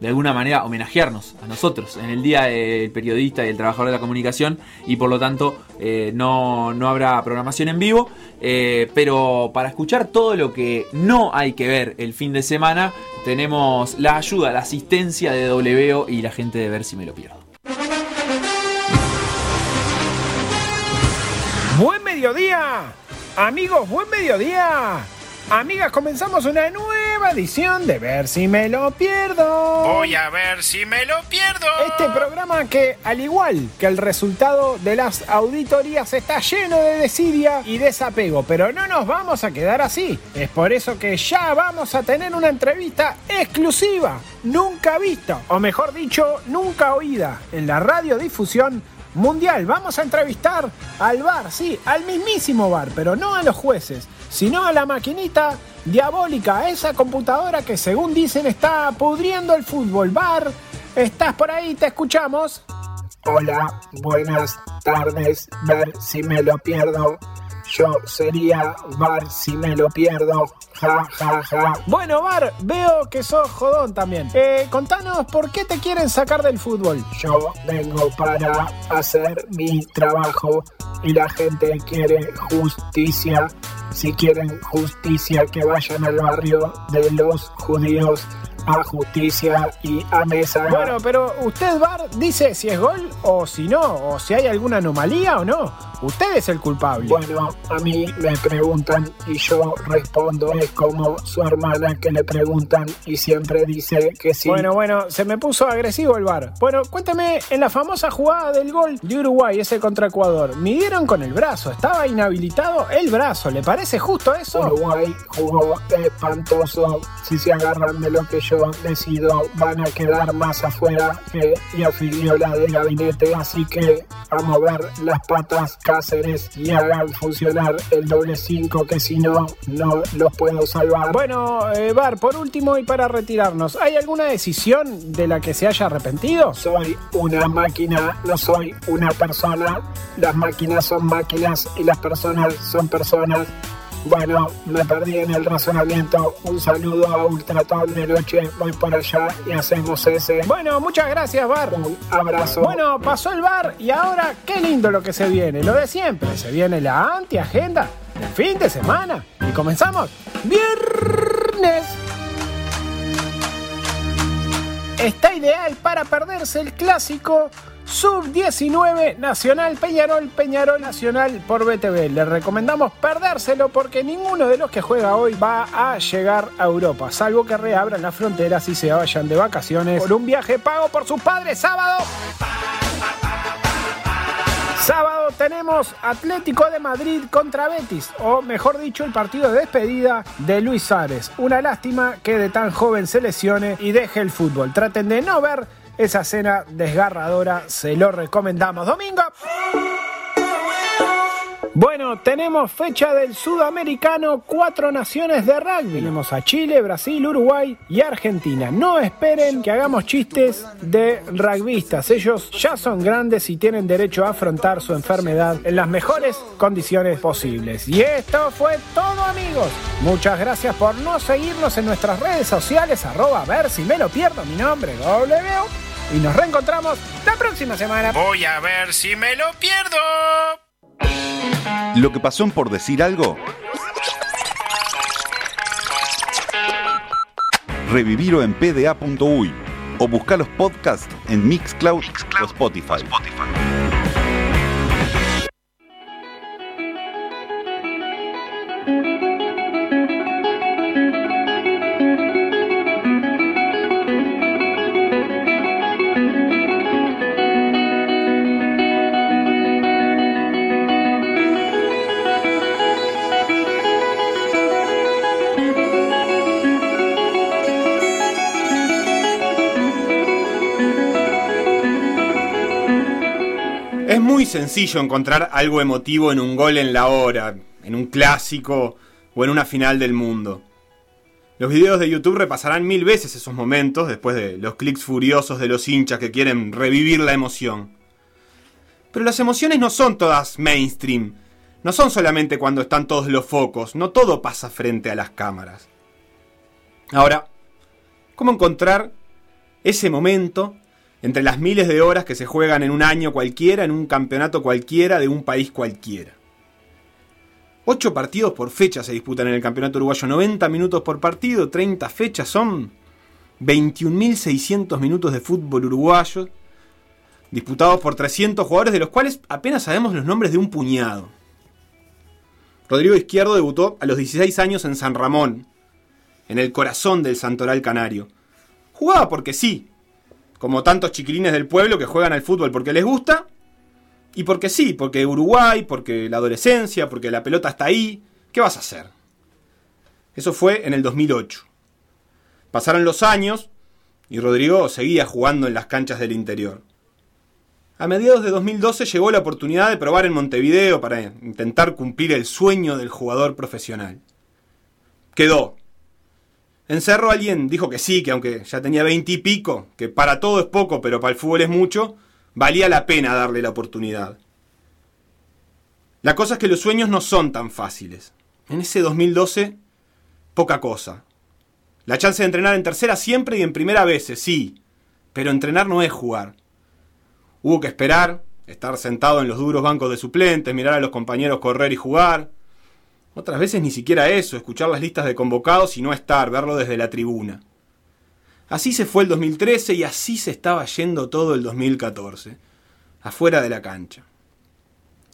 de alguna manera homenajearnos a nosotros en el Día del Periodista y del Trabajador de la Comunicación y por lo tanto eh, no, no habrá programación en vivo. Eh, pero para escuchar todo lo que no hay que ver el fin de semana, tenemos la ayuda, la asistencia de WO y la gente de ver si me lo pierdo. Buen mediodía, amigos, buen mediodía. Amigas, comenzamos una nueva edición de Ver si me lo pierdo. Voy a ver si me lo pierdo. Este programa que, al igual que el resultado de las auditorías, está lleno de desidia y desapego, pero no nos vamos a quedar así. Es por eso que ya vamos a tener una entrevista exclusiva, nunca vista, o mejor dicho, nunca oída, en la radiodifusión mundial. Vamos a entrevistar al bar, sí, al mismísimo bar, pero no a los jueces, sino a la maquinita diabólica, a esa computadora que según dicen está pudriendo el fútbol. Bar, ¿estás por ahí? ¿Te escuchamos? Hola, buenas tardes, ver si me lo pierdo. Yo sería Bar si me lo pierdo. Ja, ja, ja. Bueno, Bar, veo que sos jodón también. Eh, contanos por qué te quieren sacar del fútbol. Yo vengo para hacer mi trabajo y la gente quiere justicia. Si quieren justicia, que vayan al barrio de los judíos a justicia y a mesa. Bueno, pero usted, Bar, dice si es gol o si no, o si hay alguna anomalía o no. Usted es el culpable. Bueno, a mí me preguntan y yo respondo. Es como su hermana que le preguntan y siempre dice que sí. Bueno, bueno, se me puso agresivo el Bar. Bueno, cuénteme, en la famosa jugada del gol de Uruguay, ese contra Ecuador, midieron con el brazo, estaba inhabilitado el brazo. ¿Le parece justo eso? Uruguay jugó espantoso. Si se agarran de lo que yo decido, van a quedar más afuera que la de gabinete. Así que a mover las patas Cáceres y hagan funcionar el doble 5 que si no, no los puedo salvar. Bueno, eh, Bar, por último y para retirarnos, ¿hay alguna decisión de la que se haya arrepentido? Soy una máquina, no soy una persona. Las máquinas son máquinas y las personas son personas. Bueno, me perdí en el razonamiento. Un saludo a Ultratón de noche. Voy por allá y hacemos ese. Bueno, muchas gracias, Bar. Un abrazo. Bueno, pasó el bar y ahora qué lindo lo que se viene. Lo de siempre. Se viene la antiagenda del fin de semana. Y comenzamos. Viernes. Está ideal para perderse el clásico Sub-19 Nacional Peñarol, Peñarol Nacional por BTV. Les recomendamos perdérselo porque ninguno de los que juega hoy va a llegar a Europa, salvo que reabran las fronteras y se vayan de vacaciones por un viaje pago por sus padres sábado. Sábado tenemos Atlético de Madrid contra Betis, o mejor dicho, el partido de despedida de Luis Suárez. Una lástima que de tan joven se lesione y deje el fútbol. Traten de no ver esa cena desgarradora, se lo recomendamos. Domingo. Bueno, tenemos fecha del sudamericano, cuatro naciones de rugby. Tenemos a Chile, Brasil, Uruguay y Argentina. No esperen que hagamos chistes de rugbyistas. Ellos ya son grandes y tienen derecho a afrontar su enfermedad en las mejores condiciones posibles. Y esto fue todo amigos. Muchas gracias por no seguirnos en nuestras redes sociales, arroba a ver si me lo pierdo. Mi nombre W. Y nos reencontramos la próxima semana. Voy a ver si me lo pierdo. Lo que pasó en por decir algo. Revivirlo en pda.uy o buscar los podcasts en Mixcloud, o Spotify. Es sencillo encontrar algo emotivo en un gol en la hora, en un clásico o en una final del mundo. Los videos de YouTube repasarán mil veces esos momentos después de los clics furiosos de los hinchas que quieren revivir la emoción. Pero las emociones no son todas mainstream. No son solamente cuando están todos los focos. No todo pasa frente a las cámaras. Ahora, ¿cómo encontrar ese momento entre las miles de horas que se juegan en un año cualquiera, en un campeonato cualquiera, de un país cualquiera? Ocho partidos por fecha se disputan en el campeonato uruguayo, 90 minutos por partido, 30 fechas, son 21.600 minutos de fútbol uruguayo, disputados por 300 jugadores, de los cuales apenas sabemos los nombres de un puñado. Rodrigo Izquierdo debutó a los 16 años en San Ramón, en el corazón del Santoral Canario. Jugaba porque sí, como tantos chiquilines del pueblo que juegan al fútbol porque les gusta, y porque sí, porque Uruguay, porque la adolescencia, porque la pelota está ahí, ¿qué vas a hacer? Eso fue en el 2008. Pasaron los años y Rodrigo seguía jugando en las canchas del interior. A mediados de 2012 llegó la oportunidad de probar en Montevideo para intentar cumplir el sueño del jugador profesional. Quedó. En Cerro alguien dijo que sí, que aunque ya tenía veinte y pico, que para todo es poco, pero para el fútbol es mucho, valía la pena darle la oportunidad. La cosa es que los sueños no son tan fáciles. En ese 2012, poca cosa. La chance de entrenar en tercera siempre y en primera veces, sí, pero entrenar no es jugar. Hubo que esperar, estar sentado en los duros bancos de suplentes, mirar a los compañeros correr y jugar. Otras veces ni siquiera eso, escuchar las listas de convocados y no estar, verlo desde la tribuna. Así se fue el 2013 y así se estaba yendo todo el 2014, afuera de la cancha.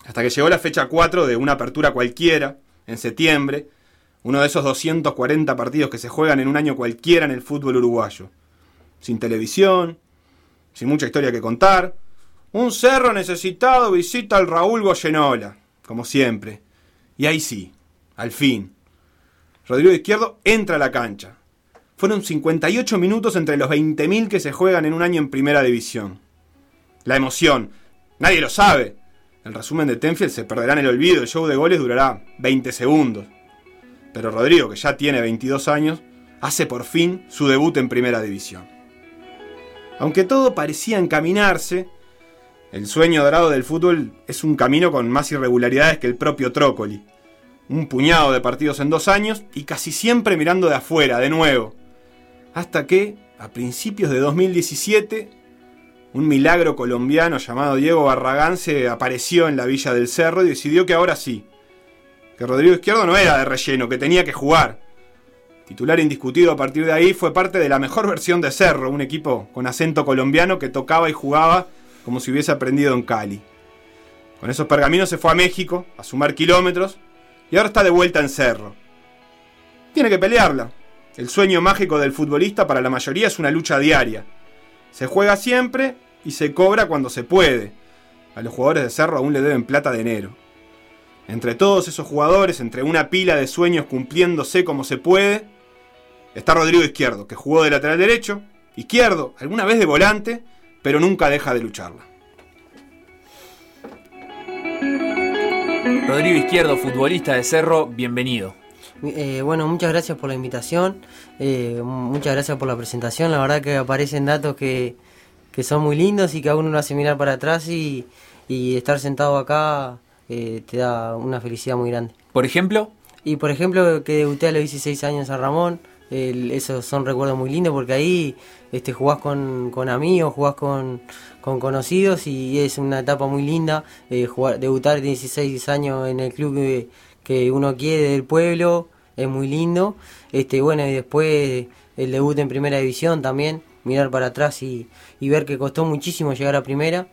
Hasta que llegó la fecha 4 de una apertura cualquiera, en septiembre, uno de esos 240 partidos que se juegan en un año cualquiera en el fútbol uruguayo. Sin televisión, sin mucha historia que contar. Un cerro necesitado visita al Raúl Goyenola, como siempre. Y ahí sí, al fin. Rodrigo Izquierdo entra a la cancha. Fueron 58 minutos entre los 20.000 que se juegan en un año en primera división. La emoción. Nadie lo sabe. El resumen de Tenfield se perderá en el olvido. El show de goles durará 20 segundos. Pero Rodrigo, que ya tiene 22 años, hace por fin su debut en primera división. Aunque todo parecía encaminarse, el sueño dorado del fútbol es un camino con más irregularidades que el propio Trócoli. Un puñado de partidos en dos años y casi siempre mirando de afuera, de nuevo. Hasta que, a principios de 2017, un milagro colombiano llamado Diego Barragán se apareció en la Villa del Cerro y decidió que ahora sí, que Rodrigo Izquierdo no era de relleno, que tenía que jugar. Titular indiscutido a partir de ahí, fue parte de la mejor versión de Cerro, un equipo con acento colombiano que tocaba y jugaba como si hubiese aprendido en Cali. Con esos pergaminos se fue a México a sumar kilómetros y ahora está de vuelta en Cerro. Tiene que pelearla. El sueño mágico del futbolista para la mayoría es una lucha diaria. Se juega siempre y se cobra cuando se puede. A los jugadores de Cerro aún le deben plata de enero. Entre todos esos jugadores, entre una pila de sueños cumpliéndose como se puede, está Rodrigo Izquierdo, que jugó de lateral derecho, izquierdo, alguna vez de volante, pero nunca deja de lucharla. Rodrigo Izquierdo, futbolista de Cerro, bienvenido. Eh, bueno, muchas gracias por la invitación, eh, muchas gracias por la presentación, la verdad que aparecen datos que, que son muy lindos y que a uno lo hace mirar para atrás y, y estar sentado acá eh, te da una felicidad muy grande. Por ejemplo, Y por ejemplo que debuté a los 16 años en San Ramón, esos son recuerdos muy lindos porque ahí este, jugás con, con amigos, jugás con, con conocidos y es una etapa muy linda. eh, jugar, debutar 16 años en el club que, que uno quiere del pueblo es muy lindo. Este, bueno, y después el debut en primera división también, mirar para atrás y, y ver que costó muchísimo llegar a primera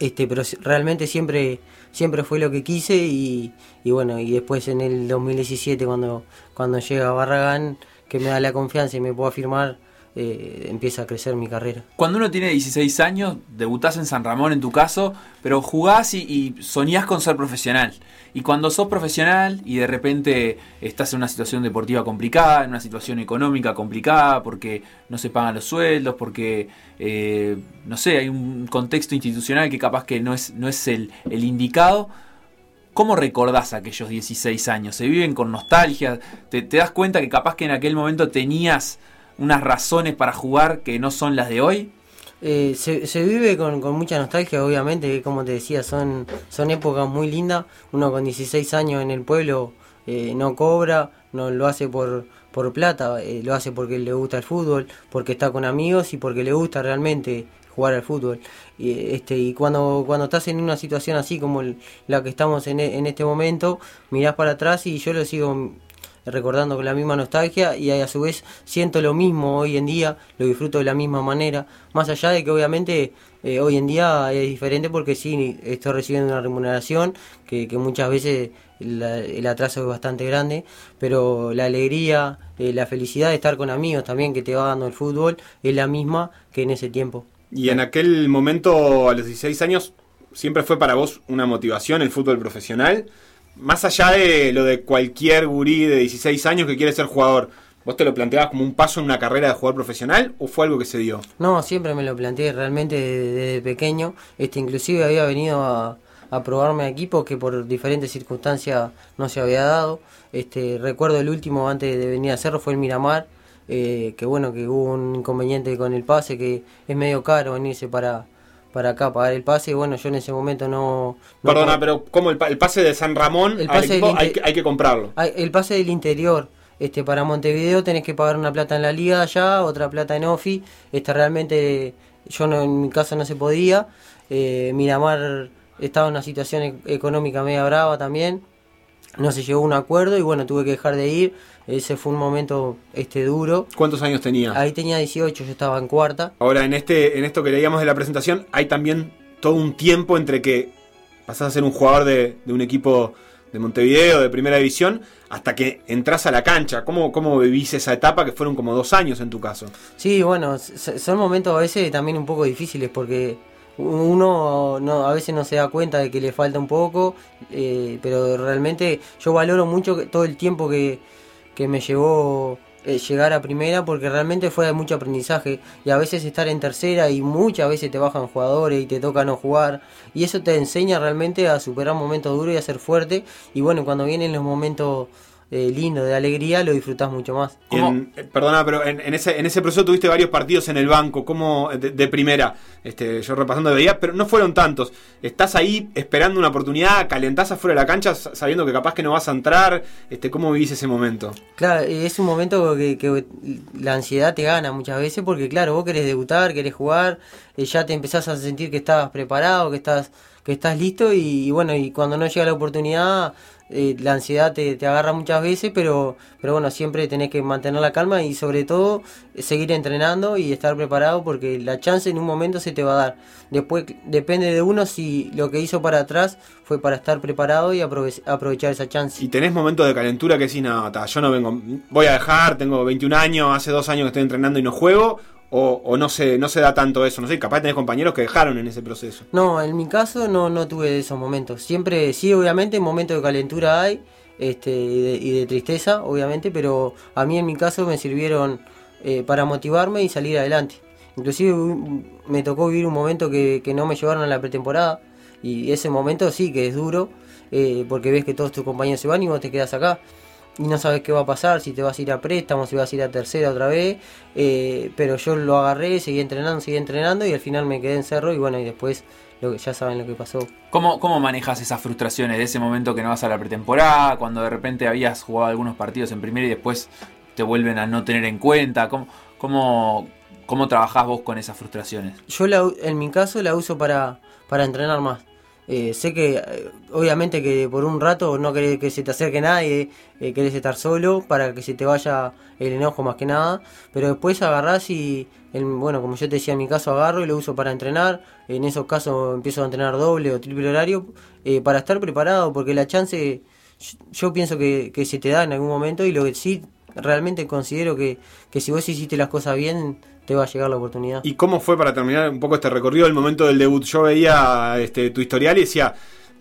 este pero realmente siempre siempre fue lo que quise y, y bueno y después en el 2017 cuando cuando llega Barragán que me da la confianza y me puedo afirmar eh, empieza a crecer mi carrera cuando uno tiene 16 años, debutás en San Ramón en tu caso, pero jugás y, y soñás con ser profesional. Y cuando sos profesional y de repente estás en una situación deportiva complicada, en una situación económica complicada, porque no se pagan los sueldos, porque, eh, no sé, hay un contexto institucional que capaz que no es, no es el, indicado, ¿Cómo recordás aquellos 16 años? ¿Se viven con nostalgia? ¿Te, te das cuenta que capaz que en aquel momento tenías unas razones para jugar que no son las de hoy? Eh, se, vive con, con mucha nostalgia, obviamente, que como te decía, son, son épocas muy lindas. Uno con 16 años en el pueblo eh, no cobra, no lo hace por, por plata, eh, lo hace porque le gusta el fútbol, porque está con amigos y porque le gusta realmente jugar al fútbol. Y, este, y cuando, cuando estás en una situación así como el- la que estamos en, en este momento, mirás para atrás y yo lo sigo recordando con la misma nostalgia y a su vez siento lo mismo hoy en día, lo disfruto de la misma manera, más allá de que obviamente eh, hoy en día es diferente porque sí estoy recibiendo una remuneración que, que muchas veces el atraso es bastante grande, pero la alegría, eh, la felicidad de estar con amigos también que te va dando el fútbol es la misma que en ese tiempo. Y en aquel momento, a los 16 años, siempre fue para vos una motivación el fútbol profesional. Más allá de lo de cualquier gurí de 16 años que quiere ser jugador, ¿vos te lo planteabas como un paso en una carrera de jugador profesional o fue algo que se dio? No, siempre me lo planteé realmente desde, pequeño. Este, inclusive había venido a, a probarme a equipos que por diferentes circunstancias no se había dado. Este, recuerdo el último antes de venir a Cerro fue el Miramar, eh, que bueno, que hubo un inconveniente con el pase, que es medio caro venirse para, para acá, pagar el pase. Y bueno, yo en ese momento no... no Perdona, pero ¿cómo el, el pase de San Ramón El al pase equipo del hay, que, hay que comprarlo? El pase del interior, este, para Montevideo tenés que pagar una plata en la liga allá, otra plata en OFI. Este, realmente, yo no, en mi caso no se podía. Eh, Miramar estaba en una situación e- económica media brava también. No se llegó a un acuerdo y bueno, tuve que dejar de ir. Ese fue un momento este duro. ¿Cuántos años tenía? Ahí tenía 18, yo estaba en cuarta. Ahora, en este, en esto que leíamos de la presentación, hay también todo un tiempo entre que pasás a ser un jugador de, de un equipo de Montevideo, de primera división, hasta que entras a la cancha. ¿Cómo, ¿Cómo vivís esa etapa que fueron como dos años en tu caso? Sí, bueno, son momentos a veces también un poco difíciles porque uno no, a veces no se da cuenta de que le falta un poco, eh, pero realmente yo valoro mucho todo el tiempo que, que me llevó eh, llegar a primera porque realmente fue de mucho aprendizaje. Y a veces estar en tercera y muchas veces te bajan jugadores y te toca no jugar. Y eso te enseña realmente a superar momentos duros y a ser fuerte. Y bueno, cuando vienen los momentos eh, lindos de alegría lo disfrutás mucho más. En- eh, perdona, pero en, en ese, en ese proceso tuviste varios partidos en el banco, como de, de primera. Este, yo repasando veía, pero no fueron tantos. Estás ahí esperando una oportunidad, calentás afuera de la cancha sa- sabiendo que capaz que no vas a entrar. Este, ¿Cómo vivís ese momento? Claro, es un momento que, que la ansiedad te gana muchas veces porque claro, vos querés debutar, querés jugar, eh, ya te empezás a sentir que estás preparado, que estás que estás listo y, y bueno, y cuando no llega la oportunidad, eh, la ansiedad te, te agarra muchas veces, pero, pero bueno, siempre tenés que mantener la calma y sobre todo eh, seguir entrenando y estar preparado porque la chance en un momento se te va a dar. Después depende de uno si lo que hizo para atrás fue para estar preparado y aprove- aprovechar esa chance. Y tenés momentos de calentura que decís, no, yo no vengo, voy a dejar, tengo 21 años, hace dos años que estoy entrenando y no juego. O, no, se, no se da tanto eso, no sé, capaz tenés compañeros que dejaron en ese proceso. No, en mi caso no, no tuve esos momentos. Siempre, sí, obviamente, momentos de calentura hay este, y, de, y de tristeza, obviamente, pero a mí en mi caso me sirvieron eh, para motivarme y salir adelante. Inclusive me tocó vivir un momento que, que no me llevaron a la pretemporada y ese momento sí que es duro, eh, porque ves que todos tus compañeros se van y vos te quedas acá. Y no sabes qué va a pasar, si te vas a ir a préstamo, si vas a ir a tercera otra vez. eh, pero yo lo agarré, seguí entrenando, seguí entrenando y al final me quedé en cerro y bueno, y después lo que, ya saben lo que pasó. ¿Cómo, ¿Cómo manejas esas frustraciones de ese momento que no vas a la pretemporada, cuando de repente habías jugado algunos partidos en primera y después te vuelven a no tener en cuenta? ¿Cómo, cómo, cómo trabajás vos con esas frustraciones? Yo la en mi caso la uso para, para entrenar más. Eh, sé que eh, obviamente que por un rato no querés que se te acerque nadie, eh, querés estar solo para que se te vaya el enojo más que nada, pero después agarrás y, el- bueno, como yo te decía en mi caso agarro y lo uso para entrenar, en esos casos empiezo a entrenar doble o triple horario eh, para estar preparado, porque la chance yo, yo pienso que, que se te da en algún momento y lo que sí realmente considero que, que si vos hiciste las cosas bien te va a llegar la oportunidad. ¿Y cómo fue para terminar un poco este recorrido, el momento del debut? Yo veía este, tu historial y decía,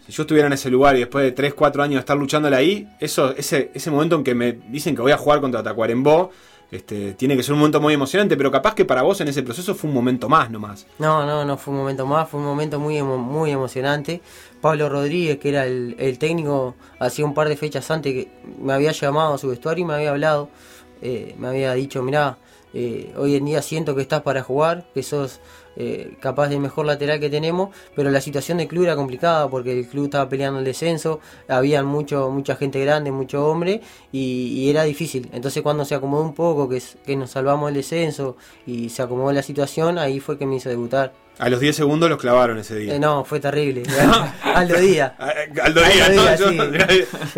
si yo estuviera en ese lugar y después de 3, 4 años de estar luchándole ahí, eso, ese, ese momento en que me dicen que voy a jugar contra Tacuarembó, este, tiene que ser un momento muy emocionante, pero capaz que para vos en ese proceso fue un momento más nomás. No, no, no fue un momento más, fue un momento muy, emo- muy emocionante. Pablo Rodríguez, que era el, el técnico, hacía un par de fechas antes que me había llamado a su vestuario y me había hablado. eh, me había dicho, mirá, eh, hoy en día siento que estás para jugar, que sos eh, capaz del mejor lateral que tenemos, pero la situación del club era complicada porque el club estaba peleando el descenso, había mucho, mucha gente grande, mucho hombre y, era difícil. Entonces cuando se acomodó un poco, que, que nos salvamos del descenso y se acomodó la situación, ahí fue que me hizo debutar. A los 10 segundos los clavaron ese día. Eh, no, fue terrible. Aldo Díaz. Aldo Díaz, Aldo.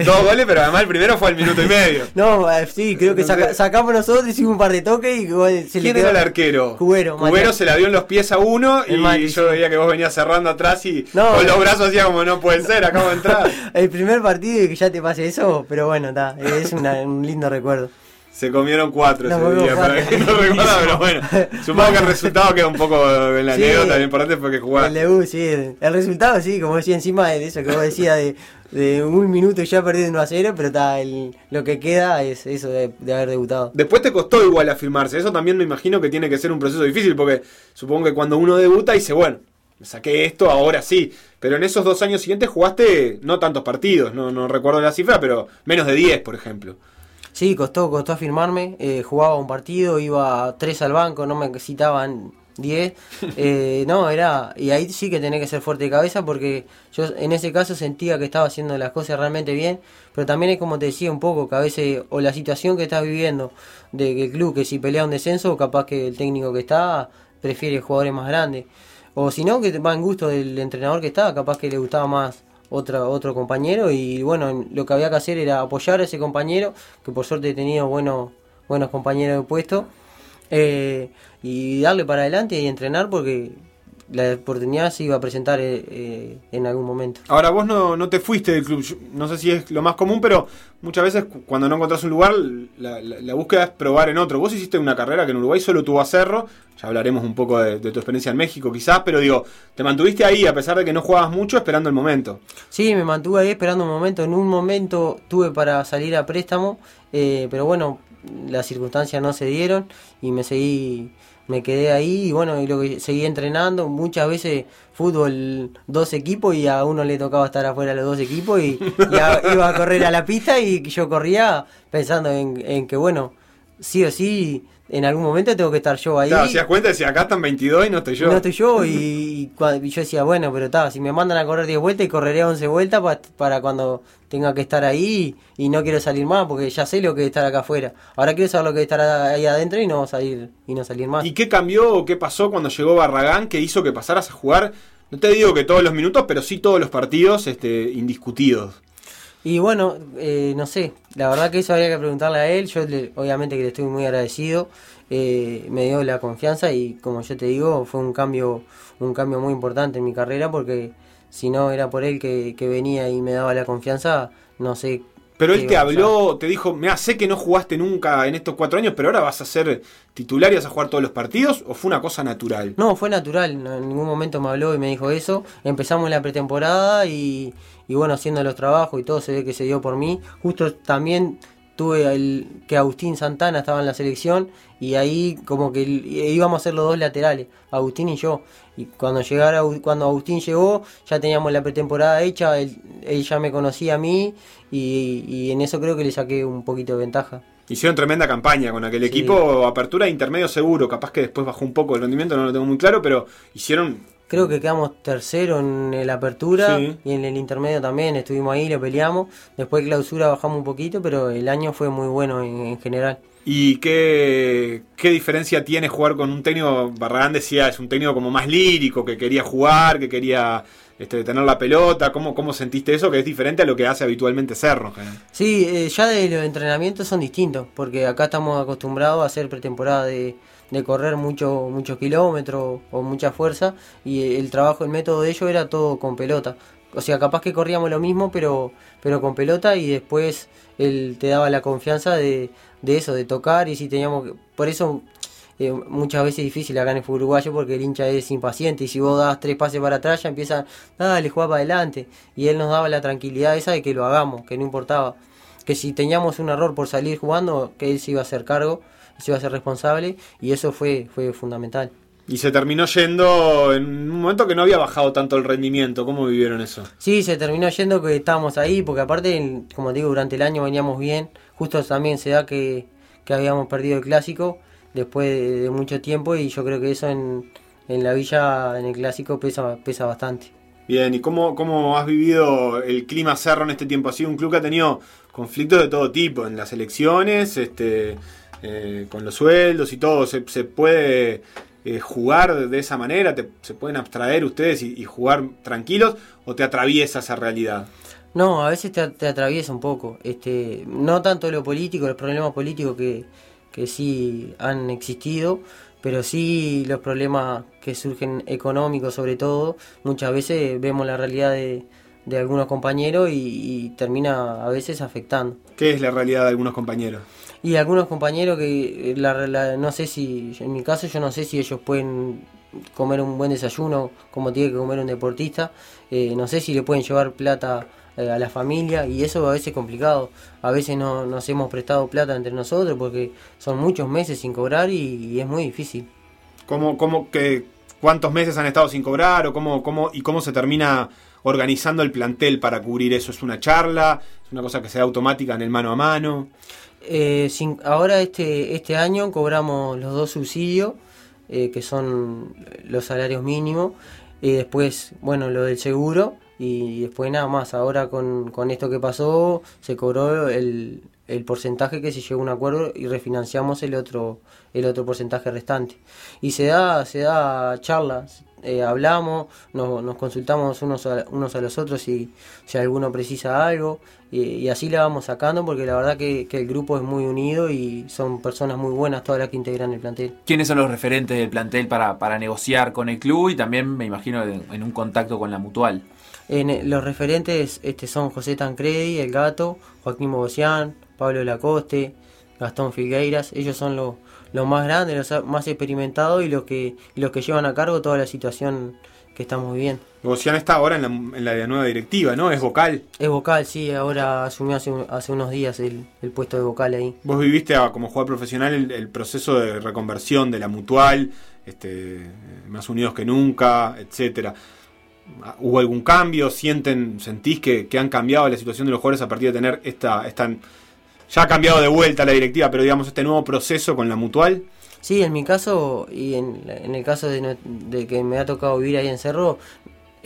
Dos goles, pero además el primero fue al minuto y medio. <laughs> No, eh, sí, creo que saca- sacamos nosotros, hicimos un par de toques y se le ¿Quién quedó era el arquero? Cubero. Cubero se la dio en los pies a uno y Mati, yo veía que vos venías cerrando atrás y No, con los brazos hacía como no puede ser, acabo de entrar. <laughs> El primer partido y que ya te pase eso, pero bueno, está, es una- un lindo recuerdo. Se comieron cuatro Nos ese día, pero que no recuerda, <laughs> pero <laughs> bueno. Supongo que el resultado queda un poco en la Sí. anécdota, lo importante fue que El debut, sí, el resultado, sí, como decía encima de eso que vos decías de, de un minuto ya perdiendo 1 a 0, pero está el, lo que queda es eso de, de haber debutado. Después te costó igual afirmarse, eso también me imagino que tiene que ser un proceso difícil, porque supongo que cuando uno debuta dice, bueno, me saqué esto, ahora sí. Pero en esos dos años siguientes jugaste no tantos partidos, no, no recuerdo la cifra, pero menos de 10, por ejemplo. Sí, costó, costó afirmarme. eh, jugaba un partido, iba tres al banco, no me citaban 10. <laughs> Eh, no, era. Y ahí sí que tenía que ser fuerte de cabeza porque yo en ese caso sentía que estaba haciendo las cosas realmente bien. Pero también es como te decía un poco, que a veces, o la situación que estás viviendo de que el club, que si pelea un descenso, capaz que el técnico que está prefiere jugadores más grandes. O si no, que va en gusto del entrenador que está, capaz que le gustaba más otra, otro compañero y bueno, lo que había que hacer era apoyar a ese compañero, que por suerte tenido buenos, buenos compañeros de puesto, eh, y darle para adelante y entrenar porque la oportunidad se iba a presentar eh, eh, en algún momento. Ahora vos no, no te fuiste del club, no sé si es lo más común, pero muchas veces cu- cuando no encontrás un lugar, la, la- la búsqueda es probar en otro. Vos hiciste una carrera que en Uruguay solo tuvo a Cerro, ya hablaremos un poco de, de tu experiencia en México quizás, pero digo, te mantuviste ahí a pesar de que no jugabas mucho esperando el momento. Sí, me mantuve ahí esperando un momento. En un momento tuve para salir a préstamo, eh, pero bueno, las circunstancias no se dieron y me seguí, me quedé ahí y bueno, y lo que seguí entrenando. Muchas veces fútbol dos equipos y a uno le tocaba estar afuera los dos equipos y, y a- iba a correr a la pista y yo corría pensando en, en que bueno, sí o sí, en algún momento tengo que estar yo ahí. Claro, hacías cuenta, decía, acá están 22 y no estoy yo. No estoy yo y, <laughs> y yo decía, bueno, pero está, si me mandan a correr 10 vueltas y correré 11 vueltas pa- para cuando tenga que estar ahí y no quiero salir más porque ya sé lo que es estar acá afuera. Ahora quiero saber lo que es estar ahí adentro y no salir y no salir más. ¿Y qué cambió o qué pasó cuando llegó Barragán que hizo que pasaras a jugar? No te digo que todos los minutos, pero sí todos los partidos este, indiscutidos. Y bueno, eh, no sé, la verdad que eso habría que preguntarle a él. Yo le- obviamente que le estoy muy agradecido. eh, me dio la confianza y como yo te digo, fue un cambio, un cambio muy importante en mi carrera porque si no era por él que, que venía y me daba la confianza, no sé. Pero él te a habló, te dijo, mira, sé que no jugaste nunca en estos cuatro años, pero ahora vas a ser titular y vas a jugar todos los partidos, o fue una cosa natural? No, fue natural, no, en ningún momento me habló y me dijo eso. Empezamos la pretemporada y, y bueno, haciendo los trabajos y todo se ve que se dio por mí. Justo también tuve el, que Agustín Santana estaba en la selección y ahí como que íbamos a ser los dos laterales, Agustín y yo. Y cuando llegara, cuando Agustín llegó, ya teníamos la pretemporada hecha, él, ya me conocía a mí y, en eso creo que le saqué un poquito de ventaja. Hicieron tremenda campaña con aquel equipo, apertura intermedio seguro, capaz que después bajó un poco el rendimiento, no lo tengo muy claro, pero hicieron Creo que quedamos tercero en la apertura y en el intermedio también estuvimos ahí, lo peleamos. Después clausura bajamos un poquito, pero el año fue muy bueno en, general. ¿Y qué, qué, diferencia tiene jugar con un técnico? Barragán decía, es un técnico como más lírico, que quería jugar, que quería este, tener la pelota. ¿Cómo, ¿Cómo sentiste eso? Que es diferente a lo que hace habitualmente Cerro. Sí, eh, ya de los entrenamientos son distintos, porque acá estamos acostumbrados a hacer pretemporada de de correr muchos muchos kilómetros o mucha fuerza y el trabajo, el método de ellos era todo con pelota. O sea, capaz que corríamos lo mismo, pero, pero con pelota y después él te daba la confianza de, de eso, de tocar y si teníamos Por eso eh, muchas veces es difícil acá en el porque el hincha es impaciente y si vos das tres pases para atrás ya empieza, dale, juega para adelante. Y él nos daba la tranquilidad esa de que lo hagamos, que no importaba. Que si teníamos un error por salir jugando, que él se iba a hacer cargo se iba a ser responsable y eso fue, fue fundamental. Y se terminó yendo en un momento que no había bajado tanto el rendimiento. ¿Cómo vivieron eso? Sí, se terminó yendo que estábamos ahí, porque aparte, como digo, durante el año veníamos bien. Justo también se da que, habíamos perdido el clásico después de, mucho tiempo y yo creo que eso en, en la villa, en el clásico, pesa, pesa bastante. Bien, ¿y cómo, cómo has vivido el clima cerro en este tiempo? Ha sido un club que ha tenido conflictos de todo tipo en las elecciones, este eh, con los sueldos y todo, se, puede eh, jugar de esa manera, se pueden abstraer ustedes y, jugar tranquilos o te atraviesa esa realidad. No, a veces te, atraviesa un poco, este, no tanto lo político, los problemas políticos que, que sí han existido, pero sí los problemas que surgen económicos sobre todo, muchas veces vemos la realidad de, de algunos compañeros y, termina a veces afectando. ¿Qué es la realidad de algunos compañeros? Y algunos compañeros que eh, la, no sé si, en mi caso yo no sé si ellos pueden comer un buen desayuno como tiene que comer un deportista, eh, no sé si le pueden llevar plata eh, a la familia y eso a veces es complicado. A veces no nos hemos prestado plata entre nosotros porque son muchos meses sin cobrar y, es muy difícil. ¿Cómo, cómo que, ¿Cuántos meses han estado sin cobrar o cómo, cómo, y cómo se termina organizando el plantel para cubrir eso? ¿Es una charla? ¿Es una cosa que sea automática en el mano a mano? Eh, ahora este, este año cobramos los dos subsidios, eh, que son los salarios mínimos, y después, bueno, lo del seguro, y después nada más. Ahora con, con esto que pasó, se cobró el, el porcentaje que se llegó a un acuerdo y refinanciamos el otro el otro porcentaje restante y se da se da charlas eh, hablamos nos, consultamos unos a, unos a los otros si, si alguno precisa algo y, así le vamos sacando porque la verdad que, el grupo es muy unido y son personas muy buenas todas las que integran el plantel. Quiénes son los referentes del plantel para, para negociar con el club y también me imagino en, un contacto con la mutual en, los referentes este, son José Tancredi, El Gato, Joaquín Bogosian, Pablo Lacoste, Gastón Figueiras, ellos son los, los más grandes, los más experimentados y los que, los que llevan a cargo toda la situación que estamos viviendo. Bogosian está ahora en la, en la, nueva directiva, ¿no? ¿Es vocal? Es vocal, sí, ahora asumió hace, hace unos días el, puesto de vocal ahí. Vos viviste como jugador profesional el, proceso de reconversión de la mutual, este, más unidos que nunca, etcétera. ¿Hubo algún cambio? ¿Sienten, sentís que, que, han cambiado la situación de los jugadores a partir de tener esta, esta ya ha cambiado de vuelta la directiva, pero digamos este nuevo proceso con la mutual. Sí, en mi caso y en, en el caso de, de, que me ha tocado vivir ahí en Cerro,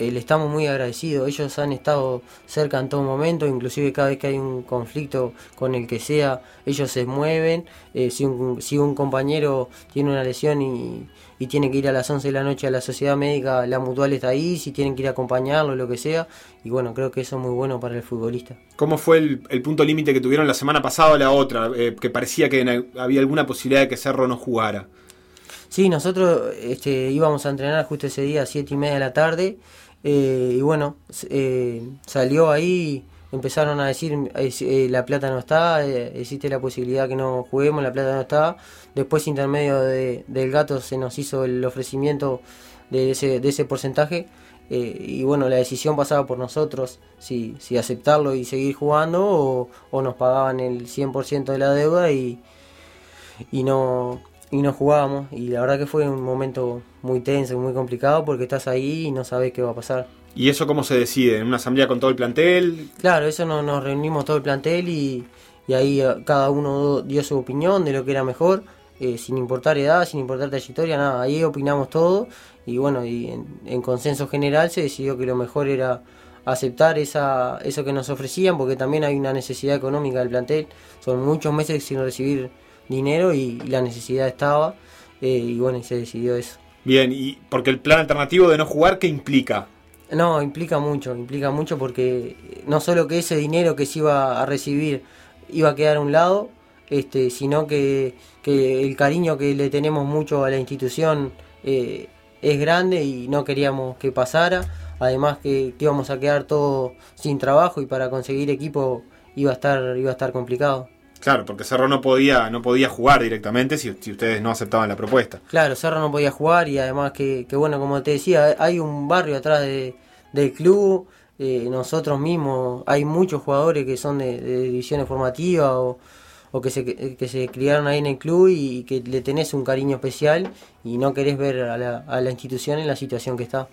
le estamos muy agradecidos. Ellos han estado cerca en todo momento, inclusive cada vez que hay un conflicto con el que sea, ellos se mueven. Eh, si, un, si un compañero tiene una lesión y, y, tiene que ir a las 11 de la noche a la sociedad médica, la mutual está ahí, si tienen que ir a acompañarlo, lo que sea. Y bueno, creo que eso es muy bueno para el futbolista. ¿Cómo fue el, el punto límite que tuvieron la semana pasada o la otra? Eh, que parecía que había alguna posibilidad de que Cerro no jugara. Sí, nosotros este, íbamos a entrenar justo ese día a 7 y media de la tarde eh, y bueno, eh, salió ahí, empezaron a decir, eh, la plata no está, existe la posibilidad que no juguemos, la plata no está. Después, intermedio de, del gato, se nos hizo el ofrecimiento de ese, de ese porcentaje. eh, y bueno, la decisión pasaba por nosotros, si, si aceptarlo y seguir jugando o, o nos pagaban el 100% de la deuda y, y no y no jugábamos y la verdad que fue un momento muy tenso, muy complicado porque estás ahí y no sabes qué va a pasar. ¿Y eso cómo se decide? ¿En una asamblea con todo el plantel? Claro, eso no, nos reunimos todo el plantel y, y ahí eh, cada uno dio su opinión de lo que era mejor, eh, sin importar edad, sin importar trayectoria, nada, ahí opinamos todo y bueno, y en, en consenso general se decidió que lo mejor era aceptar esa, eso que nos ofrecían porque también hay una necesidad económica del plantel, son muchos meses sin recibir dinero y, y la necesidad estaba eh, y bueno, y se decidió eso. Bien, y porque el plan alternativo de no jugar, ¿qué implica? No, implica mucho, implica mucho porque no solo que ese dinero que se iba a recibir iba a quedar a un lado, este, sino que, que el cariño que le tenemos mucho a la institución eh, es grande y no queríamos que pasara. Además que, que íbamos a quedar todos sin trabajo y para conseguir equipo iba a estar, iba a estar complicado. Claro, porque Cerro no podía, no podía jugar directamente si, si ustedes no aceptaban la propuesta. Claro, Cerro no podía jugar y además que, que bueno, como te decía, hay un barrio atrás de, del club, eh, nosotros mismos, hay muchos jugadores que son de, de divisiones formativas o, o que, se, que se criaron ahí en el club y que le tenés un cariño especial y no querés ver a la, a la institución en la situación que está.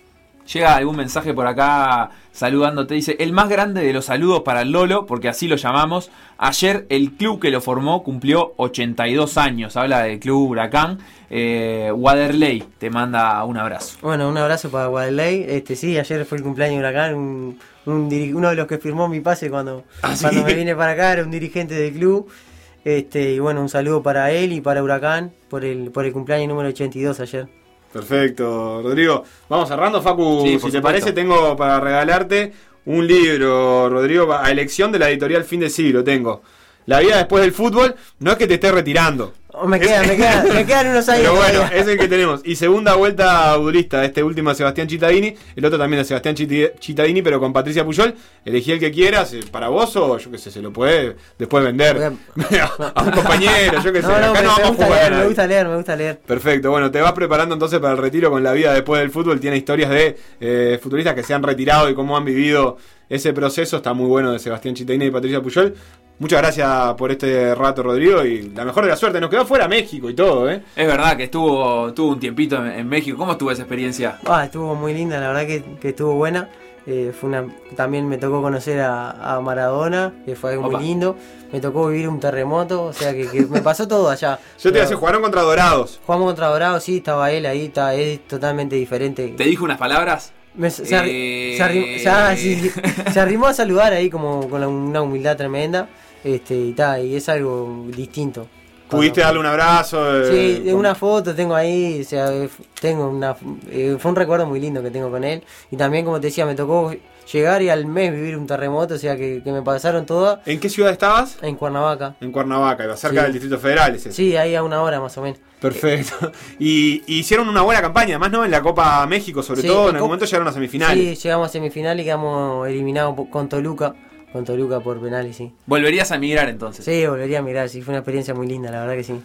Llega algún mensaje por acá saludándote. Dice, el más grande de los saludos para el Lolo, porque así lo llamamos. Ayer el club que lo formó cumplió 82 años. Habla del club Huracán. Eh, Waderley te manda un abrazo. Bueno, un abrazo para Guadalay. Este, sí, ayer fue el cumpleaños de Huracán. Un, un diri- uno de los que firmó mi pase cuando, ¿Ah, sí? cuando me vine para acá era un dirigente del club. Este, y bueno, un saludo para él y para Huracán por el, por el cumpleaños número 82 ayer. Perfecto, Rodrigo. Vamos cerrando, Facu. Sí, si te parece, tengo para regalarte un libro, Rodrigo, a elección de la editorial Fin de Siglo. Tengo. La vida después del fútbol. No es que te esté retirando. Oh, me, quedan, me, quedan, me quedan unos años. Pero bueno, todavía. es el que tenemos. Y segunda vuelta futbolista, este último de Sebastián Cittadini, el otro también de Sebastián Cittadini, pero con Patricia Puyol. Elegí el que quieras, eh, para vos o yo qué sé, se lo puede después vender <laughs> a un compañero, yo qué <laughs> sé. No, no, Acá me, no vamos a gusta jugar. a leer, me gusta leer, me gusta leer. Perfecto, bueno, te vas preparando entonces para el retiro con la vida después del fútbol. Tiene historias de eh, futbolistas que se han retirado y cómo han vivido ese proceso. Está muy bueno de Sebastián Chitaini y Patricia Puyol. Muchas gracias por este rato, Rodrigo, y la mejor de la suerte. Nos quedó fuera México y todo, ¿eh? Es verdad que estuvo, tuvo un tiempito en, en México. ¿Cómo estuvo esa experiencia? Ah, estuvo muy linda, la verdad que, que estuvo buena. Eh, fue una, también me tocó conocer a, a Maradona, que fue algo Opa. muy lindo. Me tocó vivir un terremoto, o sea que, que me pasó todo allá. <laughs> Yo te decía, jugaron contra Dorados. Jugamos contra Dorado, sí, estaba él ahí, está, es totalmente diferente. ¿Te dijo unas palabras? Me- se, arri- Eh, se arri- se- ah, sí, sí. Se arrimó a saludar ahí como con una humildad tremenda. Este, y, ta, y es algo distinto. ¿Pudiste darle un abrazo? eh, Sí, una foto tengo ahí, o sea, tengo una, eh, fue un recuerdo muy lindo que tengo con él. Y también, como te decía, me tocó llegar y al mes vivir un terremoto, o sea, que, que me pasaron todas ¿En qué ciudad estabas? en Cuernavaca. En Cuernavaca, iba cerca Sí. del Distrito Federal. ese. Sí, ahí a una hora más o menos. Perfecto. <laughs> Y, y hicieron una buena campaña, además, ¿no? En la Copa México, sobre Sí, todo, en en algún Copa- momento llegaron a semifinales. Sí, llegamos a semifinal y quedamos eliminados con Toluca, con Toluca por penales, sí. Volverías a emigrar entonces. Sí, volvería a mirar, sí, fue una experiencia muy linda, la verdad que sí.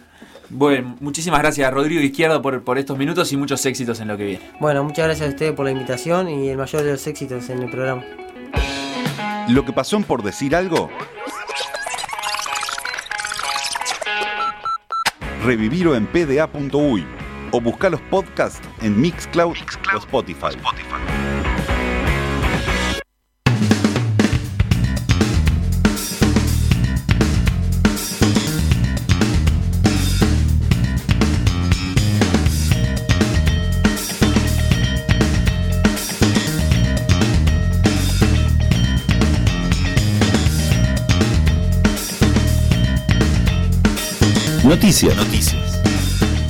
Bueno, muchísimas gracias Rodrigo Izquierdo por, por estos minutos y muchos éxitos en lo que viene. Bueno, muchas gracias a ustedes por la invitación y el mayor de los éxitos en el programa. Lo que pasó en por decir algo. Revivirlo en pda.uy o buscar los podcasts en Mixcloud, o Spotify. Noticias.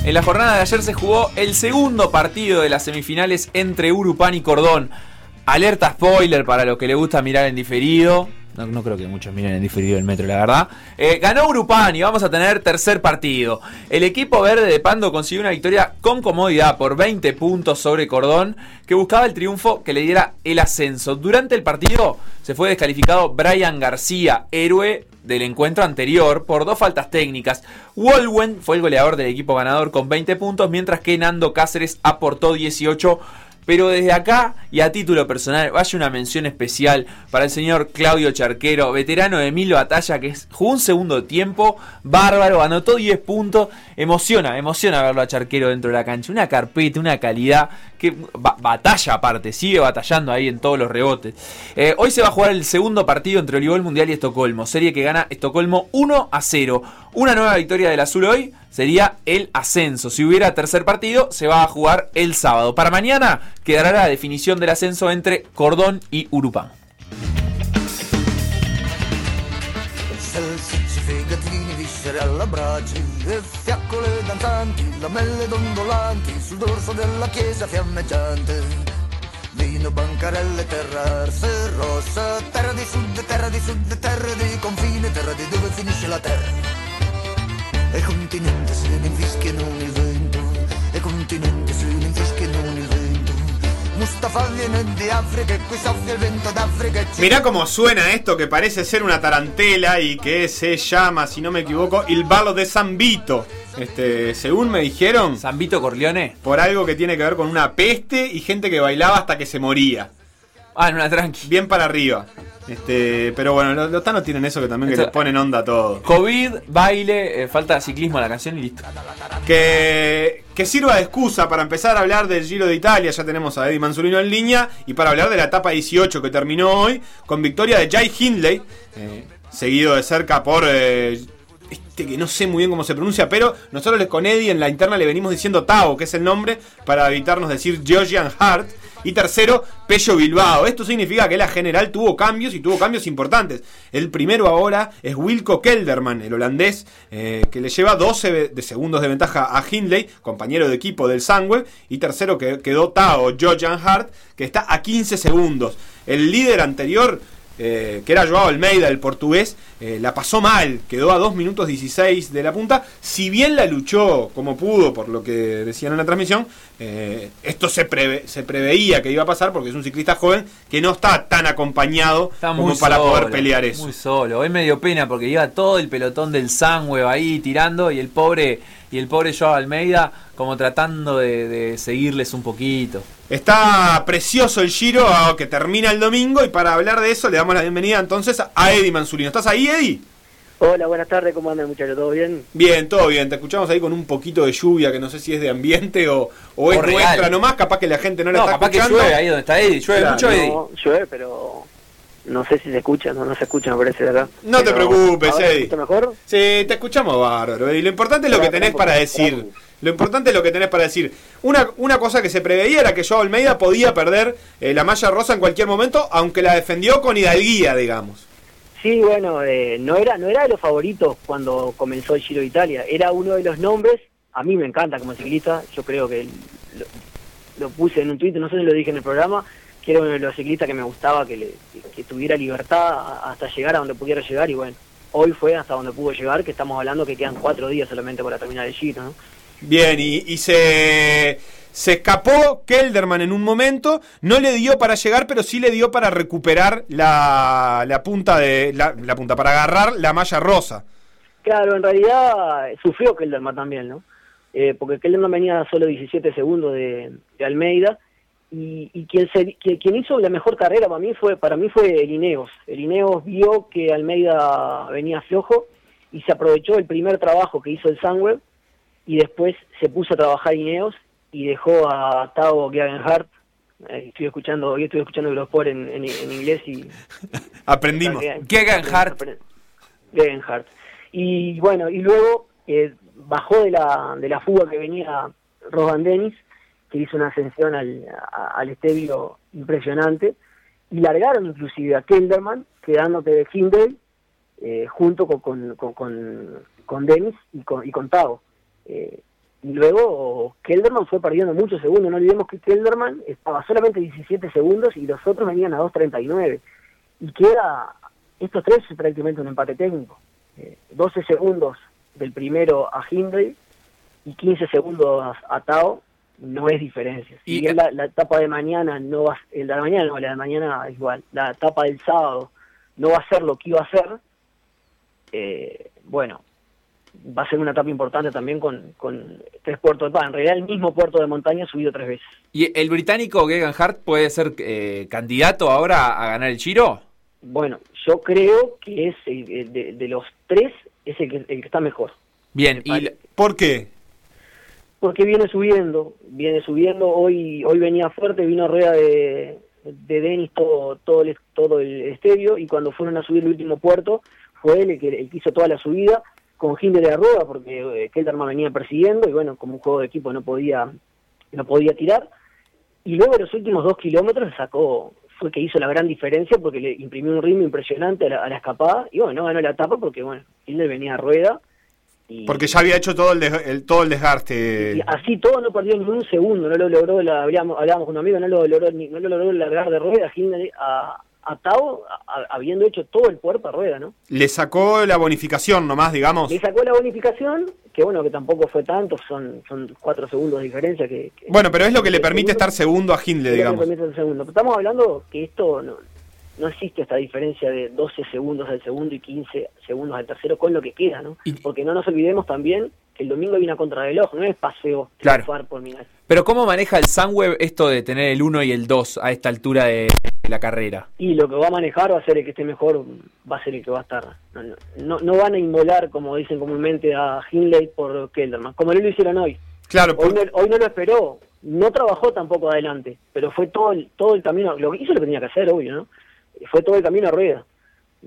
En la jornada de ayer se jugó el segundo partido de las semifinales entre Urupán y Cordón. Alerta spoiler para los que le gusta mirar en diferido. No, creo que muchos miren en diferido el metro, la verdad. Eh, ganó Urupán y vamos a tener tercer partido. El equipo verde de Pando consiguió una victoria con comodidad por 20 puntos sobre Cordón, que buscaba el triunfo que le diera el ascenso. Durante el partido se fue descalificado Brian García, héroe del encuentro anterior, por dos faltas técnicas. Wolwen fue el goleador del equipo ganador con 20 puntos, mientras que Nando Cáceres aportó 18 Pero desde acá y a título personal, vaya una mención especial para el señor Claudio Charquero, veterano de mil batalla, que jugó un segundo tiempo, bárbaro, anotó 10 puntos. Emociona, emociona verlo a Charquero dentro de la cancha. Una carpeta, una calidad, que ba- batalla aparte, sigue batallando ahí en todos los rebotes. Eh, hoy se va a jugar el segundo partido entre Olivol Mundial y Estocolmo, serie que gana Estocolmo 1 a 0. Una nueva victoria del azul hoy sería el ascenso. Si hubiera tercer partido, se va a jugar el sábado. Para mañana quedará la definición del ascenso entre Cordón y Urupán. Alla brace E fiaccole danzanti, lamelle dondolanti Sul dorso della chiesa fiammeggiante Vino, bancarelle, terra arsa e rossa Terra di sud, terra di sud, terra di confine Terra di dove finisce la terra E continente se ne infischia non il vento E continente se ne infischia non il vento Mustafa viene di Africa e qui soffia il vento Mirá cómo suena esto que parece ser una tarantela y que se llama, si no me equivoco, Il Ballo de San Vito. Este, según me dijeron, Zambito Corleone. por algo que tiene que ver con una peste y gente que bailaba hasta que se moría. Ah, en una tranqui. Bien para arriba. Este, pero bueno, los, los tanos tienen eso que también que Esto- les ponen onda a todo. COVID, baile, eh, falta ciclismo a la canción y listo. Que, que sirva de excusa para empezar a hablar del Giro de Italia. Ya tenemos a Eddie Manzolino en línea. Y para hablar de la etapa 18 que terminó hoy con victoria de Jai Hindley. eh, seguido de cerca por. eh, este que no sé muy bien cómo se pronuncia, pero nosotros les- con Eddie en la interna le venimos diciendo Tao, que es el nombre, para evitarnos decir Georgian Hart. Y tercero, Pello Bilbao. Esto significa que la general tuvo cambios y tuvo cambios importantes. El primero ahora es Wilco Kelderman, el holandés, eh, que le lleva 12 ve- de segundos de ventaja a Hindley, compañero de equipo del Sangweb. Y tercero que quedó Tao, Georgian Hart, que está a 15 segundos. El líder anterior eh, que era Joao Almeida, el portugués, eh, la pasó mal, quedó a 2 minutos 16 de la punta, si bien la luchó como pudo, por lo que decían en la transmisión, eh, esto se, preve- se preveía que iba a pasar porque es un ciclista joven que no está tan acompañado Está como para solo, poder pelear eso. Muy solo. Hoy me dio pena porque iba todo el pelotón del Sangüe ahí tirando y el pobre y el pobre Joao Almeida como tratando de, de seguirles un poquito. Está precioso el Giro ah, que termina el domingo y para hablar de eso le damos la bienvenida entonces a Eddie Manzulino. ¿Estás ahí, Eddie? Hola, buenas tardes, ¿cómo andan muchachos? ¿Todo bien? Bien, todo bien. Te escuchamos ahí con un poquito de lluvia que no sé si es de ambiente o, o es real. nuestra nomás. Capaz que la gente no la está capaz que escuchando. llueve ahí donde está Eddie. Llueve Claro, mucho Eddie. No, llueve, pero no sé si se escucha, no, no se escucha, me parece de acá. No te preocupes, ¿ahora se Eddie. escucha mejor? Sí, te escuchamos bárbaro. Y lo importante es lo que tenés para decir. Lo importante es lo que tenés para decir. Una, una cosa que se preveía era que Joao Almeida podía perder eh, la malla rosa en cualquier momento, aunque la defendió con hidalguía, digamos. Sí, bueno, eh, no era no era de los favoritos cuando comenzó el Giro de Italia, era uno de los nombres, a mí me encanta como ciclista, yo creo que lo, lo puse en un tweet, no sé si lo dije en el programa, que era uno de los ciclistas que me gustaba que, le, que, tuviera libertad hasta llegar a donde pudiera llegar y bueno, hoy fue hasta donde pudo llegar, que estamos hablando que quedan cuatro días solamente para terminar el Giro, ¿no? Bien, y, y se, se escapó Kelderman en un momento, no le dio para llegar, pero sí le dio para recuperar la, la punta de la, la punta, para agarrar la malla rosa. Claro, en realidad eh, sufrió Kelderman también, ¿no? Eh, porque Kelderman venía a solo 17 segundos de, de Almeida y, y quien, se, quien hizo la mejor carrera para mí fue para mí fue el Ineos. El Ineos vio que Almeida venía flojo y se aprovechó el primer trabajo que hizo el Sunweb y después se puso a trabajar Ineos y dejó a Tao Gegenhardt. Eh, estoy escuchando, hoy estoy escuchando Eurosport en, en, en inglés y <laughs> Aprendimos. Gegenhardt. Gegenhardt. Y bueno, y luego eh, bajó de la, de la fuga que venía Roban Dennis, que hizo una ascensión al, a- al estebio impresionante, y largaron inclusive a Kelderman, quedándote de Hindley, eh, junto con, con, con, con, Dennis y con, y con Tao. Eh, y luego Kelderman fue perdiendo muchos segundos, no olvidemos que Kelderman estaba solamente 17 segundos y los otros venían a 2.39. Y queda, estos tres es prácticamente un empate técnico. Eh, 12 segundos del primero a Hindley y 15 segundos a Tao, no es diferencia. Si Y- bien la, la etapa de mañana no va a- el de la mañana no, la de mañana igual, la etapa del sábado no va a ser lo que iba a ser, eh, bueno, va a ser una etapa importante también con, con tres puertos de etapa. En realidad, el mismo puerto de montaña subido tres veces. ¿Y el británico Gegan Hart puede ser eh, candidato ahora a ganar el Giro? Bueno, yo creo que es el- de, de los tres es el que, el que está mejor. Bien, ¿y por qué? Porque viene subiendo, viene subiendo. Hoy hoy venía fuerte, vino rueda de, de Denis todo, todo, el, todo el estadio y cuando fueron a subir el último puerto fue él el que, el que hizo toda la subida con Hinder de la rueda porque eh, Kelderman venía persiguiendo y bueno, como un juego de equipo no podía no podía tirar. Y luego los últimos dos kilómetros sacó, fue que hizo la gran diferencia porque le imprimió un ritmo impresionante a la, a la escapada y bueno, no ganó la etapa porque bueno, Hinder venía a rueda y, Porque ya había hecho todo el, des- el- todo el desgaste. y así todo no perdió ni un segundo, no lo logró, la, hablábamos, hablábamos con un amigo, no lo logró, ni- no lo logró largar de rueda a, a Tao a- habiendo hecho todo el puerto a rueda, ¿no? Le sacó la bonificación nomás, digamos. Le sacó la bonificación, que bueno, que tampoco fue tanto, son, son cuatro segundos de diferencia que, que- Bueno, pero es lo que le permite estar segundo a Hindley, digamos. permite el segundo. Pero estamos hablando que esto no, no existe esta diferencia de 12 segundos al segundo y 15 segundos al tercero con lo que queda, ¿no? Porque no nos olvidemos también que el domingo viene a contrarreloj, no es paseo Claro. triunfar por Minas. Pero ¿cómo maneja el Sunweb esto de tener el 1 y el 2 a esta altura de la carrera? Y lo que va a manejar va a ser el que esté mejor, va a ser el que va a estar. No, no, no, van a inmolar, como dicen comúnmente, a Hindley por Kelderman, como no lo hicieron hoy. Claro, hoy, no, hoy no lo esperó, no trabajó tampoco adelante, pero fue todo el, todo el camino, lo que hizo lo que tenía que hacer, obvio, ¿no? Fue todo el camino a rueda.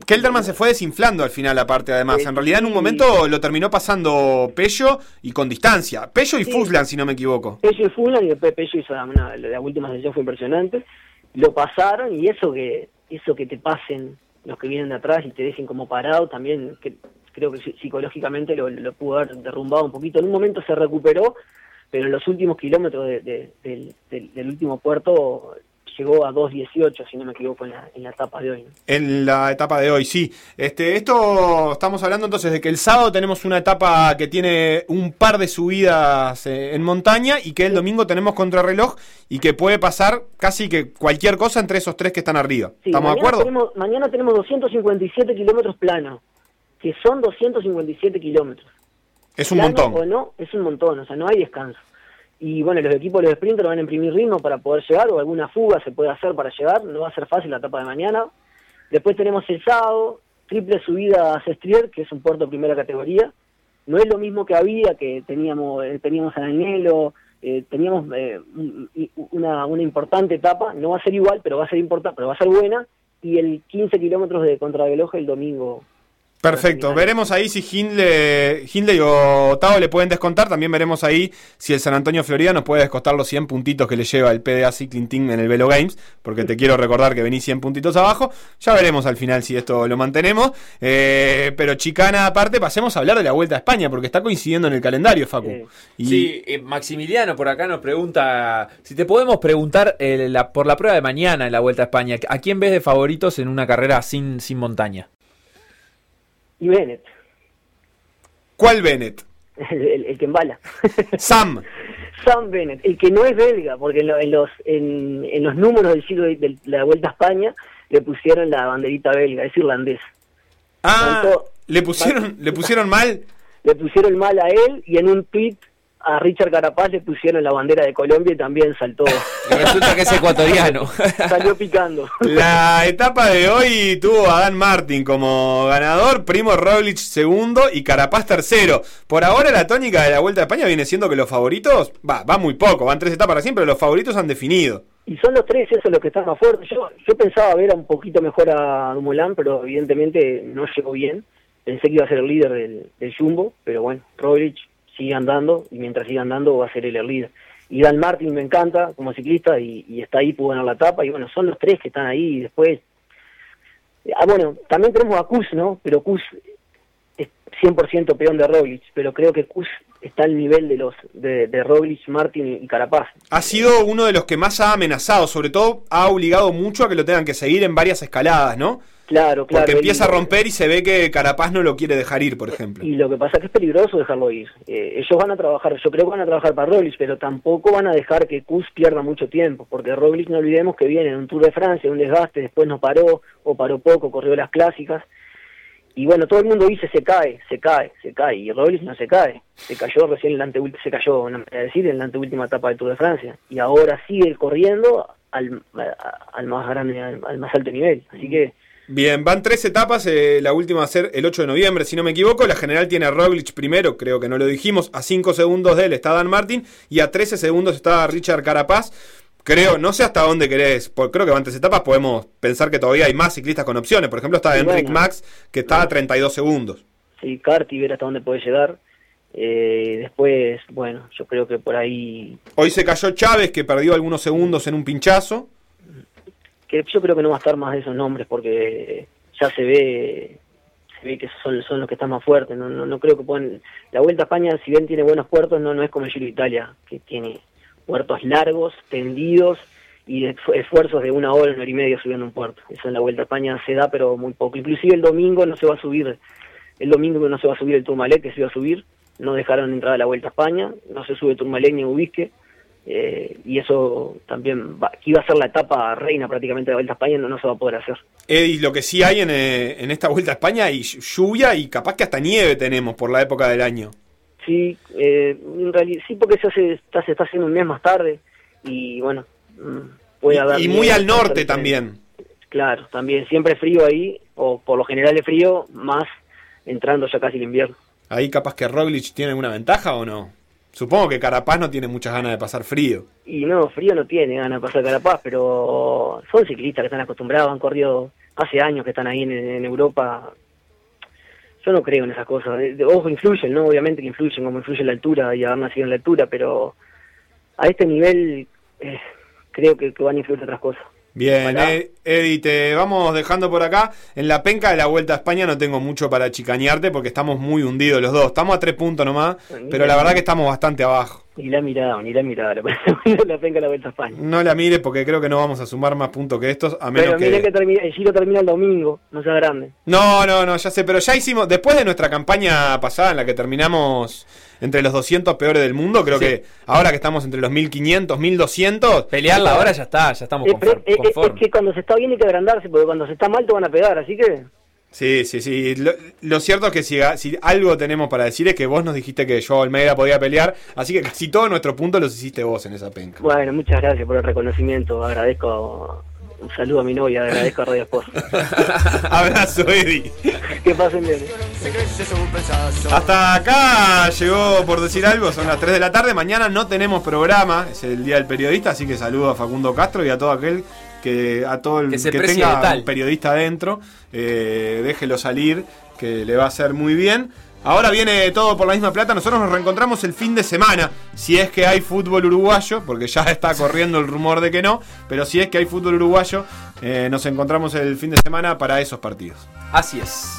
Kelderman se fue desinflando al final, aparte, además. En realidad, en un momento lo terminó pasando Pello y con distancia. Pello y Sí. Fuslan, si no me equivoco. Pello y Fulano y después Pello hizo una, la última sesión fue impresionante. Lo pasaron y eso que eso que te pasen los que vienen de atrás y te dejen como parado también que, creo que psi- psicológicamente lo, lo pudo haber derrumbado un poquito. En un momento se recuperó, pero en los últimos kilómetros de- de- del, del- del último puerto llegó a 2.18, si no me equivoco, en la, en la etapa de hoy. ¿no? En la etapa de hoy, sí. Este, esto estamos hablando entonces de que el sábado tenemos una etapa que tiene un par de subidas eh, en montaña y que el domingo tenemos contrarreloj y que puede pasar casi que cualquier cosa entre esos tres que están arriba. Sí, ¿Estamos de acuerdo? Tenemos, mañana tenemos 257 kilómetros planos, que son 257 kilómetros. Es un Plano montón. O no, es un montón, o sea, no hay descanso. Y bueno, los equipos, los sprinters van a imprimir ritmo para poder llegar, o alguna fuga se puede hacer para llegar, no va a ser fácil la etapa de mañana. Después tenemos el sábado, triple subida a Sestrier, que es un puerto de primera categoría. No es lo mismo que había, que teníamos eh, teníamos a Danielo, eh, teníamos eh, una, una importante etapa, no va a ser igual, pero va a ser importante, pero va a ser buena. Y el 15 kilómetros de contrarreloj el domingo Perfecto, veremos ahí si Hindley, Hindley o Tao le pueden descontar. También veremos ahí si el San Antonio Florida nos puede descontar los 100 puntitos que le lleva el PDA Cycling Team en el Velo Games. Porque te quiero recordar que venís 100 puntitos abajo. Ya veremos al final si esto lo mantenemos. Eh, pero chicana aparte, pasemos a hablar de la Vuelta a España porque está coincidiendo en el calendario, Facu. Y Sí, eh, Maximiliano por acá nos pregunta si te podemos preguntar eh, la- por la prueba de mañana en la Vuelta a España. ¿A quién ves de favoritos en una carrera sin, sin montaña? Y Bennett, ¿Cuál Bennett? el, el- el que embala. <laughs> Sam. Sam Bennett, el que no es belga, porque en, lo- en los en, en los números del siglo de, de la Vuelta a España le pusieron la banderita belga, es irlandés. Ah, Tanto- le pusieron, <laughs> le pusieron mal. Le pusieron mal a él y en un tweet a Richard Carapaz le pusieron la bandera de Colombia y también saltó. Y resulta que es ecuatoriano. Salió picando. La etapa de hoy tuvo a Dan Martin como ganador, Primo Roglic segundo y Carapaz tercero. Por ahora la tónica de la Vuelta a España viene siendo que los favoritos, va, va muy poco, van tres etapas recién, pero los favoritos han definido. Y son los tres esos los que están más fuertes. Yo, yo pensaba ver a un poquito mejor a Dumoulin, pero evidentemente no llegó bien. Pensé que iba a ser el líder del, del Jumbo, pero bueno, Roglic sigue andando y mientras siga andando va a ser el líder. Y Dan Martin me encanta como ciclista y, está ahí, pudo ganar la etapa. Y bueno, son los tres que están ahí y después... Ah, bueno, también tenemos a Kus, ¿no? Pero Kus es 100% peón de Roglic, pero creo que Kus está al nivel de los de, de Roglic, Martin y Carapaz. Ha sido uno de los que más ha amenazado, sobre todo ha obligado mucho a que lo tengan que seguir en varias escaladas, ¿no? Claro, claro. Porque empieza a romper y se ve que Carapaz no lo quiere dejar ir, por ejemplo. Y lo que pasa es que es peligroso dejarlo ir. Eh, ellos van a trabajar, yo creo que van a trabajar para Roglic, pero tampoco van a dejar que Kus pierda mucho tiempo, porque Roglic no olvidemos que viene en un Tour de Francia, un desgaste, después no paró, o paró poco, corrió las clásicas. y bueno, todo el mundo dice se cae, se cae, se cae, y Robles no se cae, se cayó recién en la anteúltima, se cayó, no me decir, en la anteúltima etapa del Tour de Francia, y ahora sigue corriendo al, al más grande, al, al más alto nivel, así que Bien, van tres etapas, eh, la última va a ser el 8 de noviembre, si no me equivoco. La general tiene a Roglic primero, creo que no lo dijimos. A 5 segundos de él está Dan Martin y a 13 segundos está Richard Carapaz. Creo, no sé hasta dónde querés, porque creo que van tres etapas, podemos pensar que todavía hay más ciclistas con opciones. Por ejemplo, está Enric bueno. Max, que está a 32 segundos. sí, Carti, ver hasta dónde puede llegar, eh, después, bueno, yo creo que por ahí Hoy se cayó Chávez, que perdió algunos segundos en un pinchazo. Que yo creo que no va a estar más de esos nombres porque ya se ve se ve que son, son los que están más fuertes no, no, no creo que puedan la Vuelta a España si bien tiene buenos puertos no no es como el Giro de Italia que tiene puertos largos tendidos y esfu- esfuerzos de una hora una hora y media subiendo un puerto. Eso en la Vuelta a España se da pero muy poco. Inclusive el domingo no se va a subir el domingo no se va a subir el Tourmalet que se iba a subir. No dejaron entrar a la Vuelta a España no se sube Tourmalet ni Ubisque eh, y eso también va, que iba a ser la etapa reina prácticamente de la Vuelta a España, no, no se va a poder hacer. Eddie, lo que sí hay en, eh, en esta vuelta a España hay lluvia y capaz que hasta nieve tenemos por la época del año. Sí, eh, en realidad, sí porque se, hace, está, se está haciendo un mes más tarde y bueno, mm, puede haber... Y muy al norte también. Claro, también siempre frío ahí, o por lo general es frío, más entrando ya casi el invierno. Ahí capaz que Roglic tiene alguna ventaja o no. Supongo que Carapaz no tiene muchas ganas de pasar frío. Y no, frío no tiene ganas de pasar Carapaz, pero son ciclistas que están acostumbrados, han corrido hace años que están ahí en, Europa. Yo no creo en esas cosas. Ojo, influyen, ¿no? Obviamente que influyen, como influye la altura y haber nacido en la altura, pero a este nivel eh, creo que, que van a influir otras cosas. Bien, eh, Eddie, te vamos dejando por acá. En la penca de la Vuelta a España no tengo mucho para chicañarte porque estamos muy hundidos los dos. Estamos a tres puntos nomás, pero la verdad que estamos bastante abajo. Ni la mirada, ni la mirada, <laughs> la, penca de la Vuelta a España. No la mires porque creo que no vamos a sumar más puntos que estos, a menos Pero miren que... que termina, el giro termina el domingo, no sea grande. No, no, no, ya sé, pero ya hicimos, después de nuestra campaña pasada en la que terminamos entre los 200 peores del mundo, creo Sí. que ahora que estamos entre los 1500, 1200... Pelearla ahora ya está, ya estamos Eh, conform- pero, eh, eh, es que cuando se está bien hay que agrandarse, porque cuando se está mal te van a pegar, así que... Sí, sí, sí. Lo, lo cierto es que si, si algo tenemos para decir es que vos nos dijiste que yo Almeida podía pelear, así que casi todos nuestros puntos los hiciste vos en esa penca. Bueno, muchas gracias por el reconocimiento. Agradezco. Un saludo a mi novia, agradezco a Radio Esposa. <laughs> Abrazo, Eddie. que pasen bien. Hasta acá llegó por decir algo, son las 3 de la tarde. Mañana no tenemos programa, es el día del periodista, así que saludo a Facundo Castro y a todo aquel que a todo el Que tenga un periodista adentro, eh, déjelo salir, que le va a hacer muy bien. Ahora viene todo por la misma plata. Nosotros nos reencontramos el fin de semana. Si es que hay fútbol uruguayo, porque ya <laughs> está corriendo el rumor de que no. Pero si es que hay fútbol uruguayo, eh, nos encontramos el fin de semana para esos partidos. Así es.